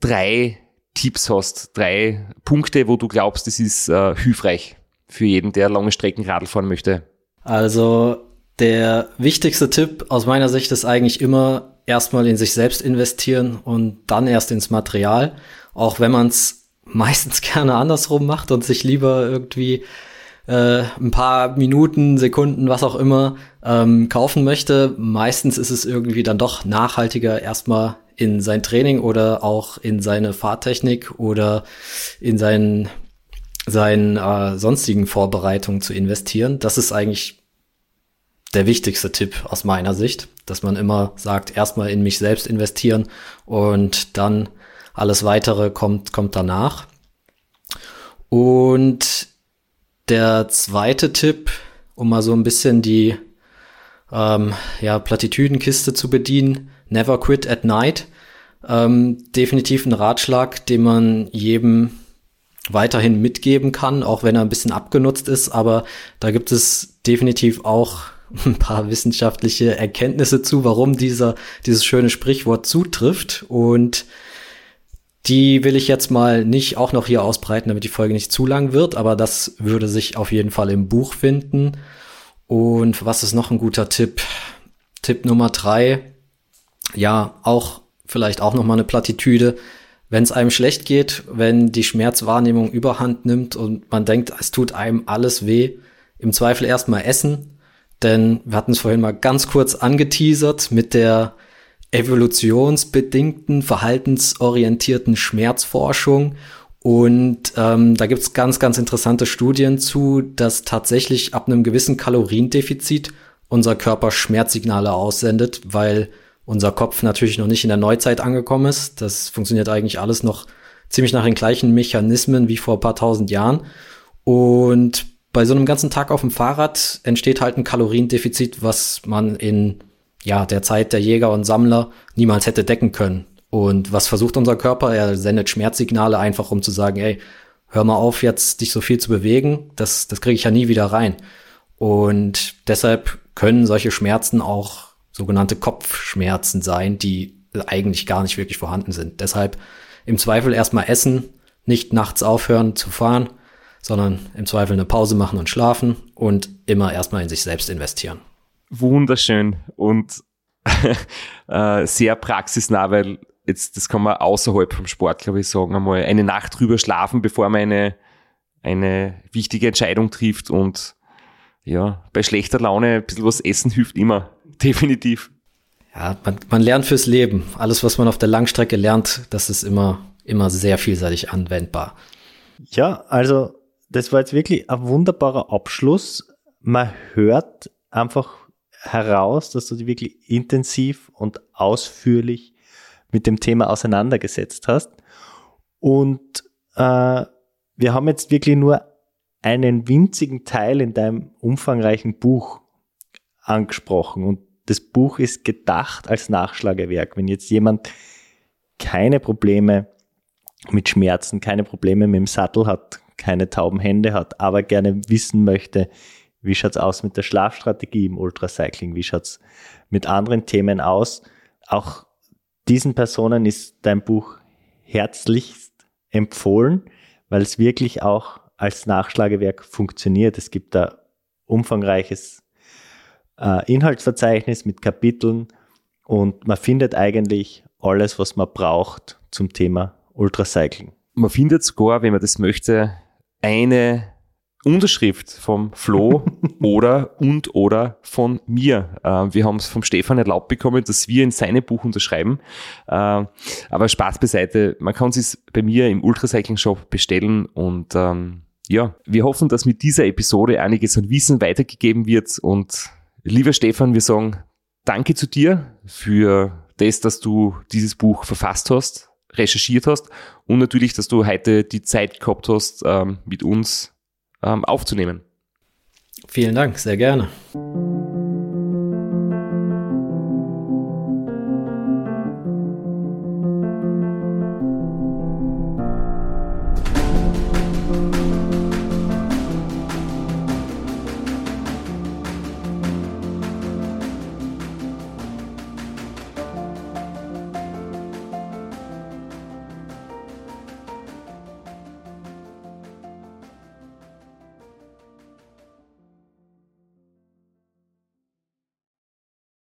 drei Tipps hast, drei Punkte, wo du glaubst, das ist äh, hilfreich für jeden, der lange Strecken Radl fahren möchte. Also der wichtigste Tipp aus meiner Sicht ist eigentlich immer erstmal in sich selbst investieren und dann erst ins Material, auch wenn man es meistens gerne andersrum macht und sich lieber irgendwie äh, ein paar Minuten, Sekunden, was auch immer ähm, kaufen möchte. Meistens ist es irgendwie dann doch nachhaltiger, erstmal in sein Training oder auch in seine Fahrtechnik oder in seinen, seinen äh, sonstigen Vorbereitungen zu investieren. Das ist eigentlich der wichtigste Tipp aus meiner Sicht, dass man immer sagt, erstmal in mich selbst investieren und dann alles weitere kommt, kommt danach. Und der zweite Tipp, um mal so ein bisschen die ähm, ja, Plattitüdenkiste zu bedienen, Never Quit at Night. Ähm, definitiv ein Ratschlag, den man jedem weiterhin mitgeben kann, auch wenn er ein bisschen abgenutzt ist. Aber da gibt es definitiv auch ein paar wissenschaftliche Erkenntnisse zu, warum dieser, dieses schöne Sprichwort zutrifft. Und die will ich jetzt mal nicht auch noch hier ausbreiten, damit die Folge nicht zu lang wird, aber das würde sich auf jeden Fall im Buch finden. Und was ist noch ein guter Tipp? Tipp Nummer drei. Ja, auch vielleicht auch noch mal eine Plattitüde. Wenn es einem schlecht geht, wenn die Schmerzwahrnehmung überhand nimmt und man denkt, es tut einem alles weh, im Zweifel erstmal essen. Denn wir hatten es vorhin mal ganz kurz angeteasert mit der evolutionsbedingten, verhaltensorientierten Schmerzforschung. Und ähm, da gibt's ganz, ganz interessante Studien zu, dass tatsächlich ab einem gewissen Kaloriendefizit unser Körper Schmerzsignale aussendet, weil unser Kopf natürlich noch nicht in der Neuzeit angekommen ist. Das funktioniert eigentlich alles noch ziemlich nach den gleichen Mechanismen wie vor ein paar tausend Jahren. Und bei so einem ganzen Tag auf dem Fahrrad entsteht halt ein Kaloriendefizit, was man in ja, der Zeit der Jäger und Sammler niemals hätte decken können. Und was versucht unser Körper? Er sendet Schmerzsignale einfach, um zu sagen, ey, hör mal auf, jetzt dich so viel zu bewegen. Das, das kriege ich ja nie wieder rein. Und deshalb können solche Schmerzen auch sogenannte Kopfschmerzen sein, die eigentlich gar nicht wirklich vorhanden sind. Deshalb im Zweifel erstmal essen, nicht nachts aufhören zu fahren, sondern im Zweifel eine Pause machen und schlafen und immer erstmal in sich selbst investieren wunderschön und äh, sehr praxisnah, weil jetzt, das kann man außerhalb vom Sport, glaube ich, sagen, einmal eine Nacht drüber schlafen, bevor man eine, eine wichtige Entscheidung trifft und ja, bei schlechter Laune ein bisschen was essen hilft immer, definitiv. Ja, man, man lernt fürs Leben. Alles, was man auf der Langstrecke lernt, das ist immer, immer sehr vielseitig anwendbar. Ja, also das war jetzt wirklich ein wunderbarer Abschluss. Man hört einfach heraus, dass du dich wirklich intensiv und ausführlich mit dem Thema auseinandergesetzt hast. Und äh, wir haben jetzt wirklich nur einen winzigen Teil in deinem umfangreichen Buch angesprochen. Und das Buch ist gedacht als Nachschlagewerk. Wenn jetzt jemand keine Probleme mit Schmerzen, keine Probleme mit dem Sattel hat, keine tauben Hände hat, aber gerne wissen möchte, wie schaut's aus mit der Schlafstrategie im Ultracycling? Wie schaut's mit anderen Themen aus? Auch diesen Personen ist dein Buch herzlichst empfohlen, weil es wirklich auch als Nachschlagewerk funktioniert. Es gibt da umfangreiches äh, Inhaltsverzeichnis mit Kapiteln und man findet eigentlich alles, was man braucht zum Thema Ultracycling. Man findet sogar, wenn man das möchte, eine Unterschrift vom Flo oder und oder von mir. Äh, wir haben es vom Stefan erlaubt bekommen, dass wir in seinem Buch unterschreiben. Äh, aber Spaß beiseite, man kann es bei mir im Ultracycling Shop bestellen und ähm, ja, wir hoffen, dass mit dieser Episode einiges an Wissen weitergegeben wird und lieber Stefan, wir sagen Danke zu dir für das, dass du dieses Buch verfasst hast, recherchiert hast und natürlich, dass du heute die Zeit gehabt hast, ähm, mit uns ähm, aufzunehmen. Vielen Dank, sehr gerne.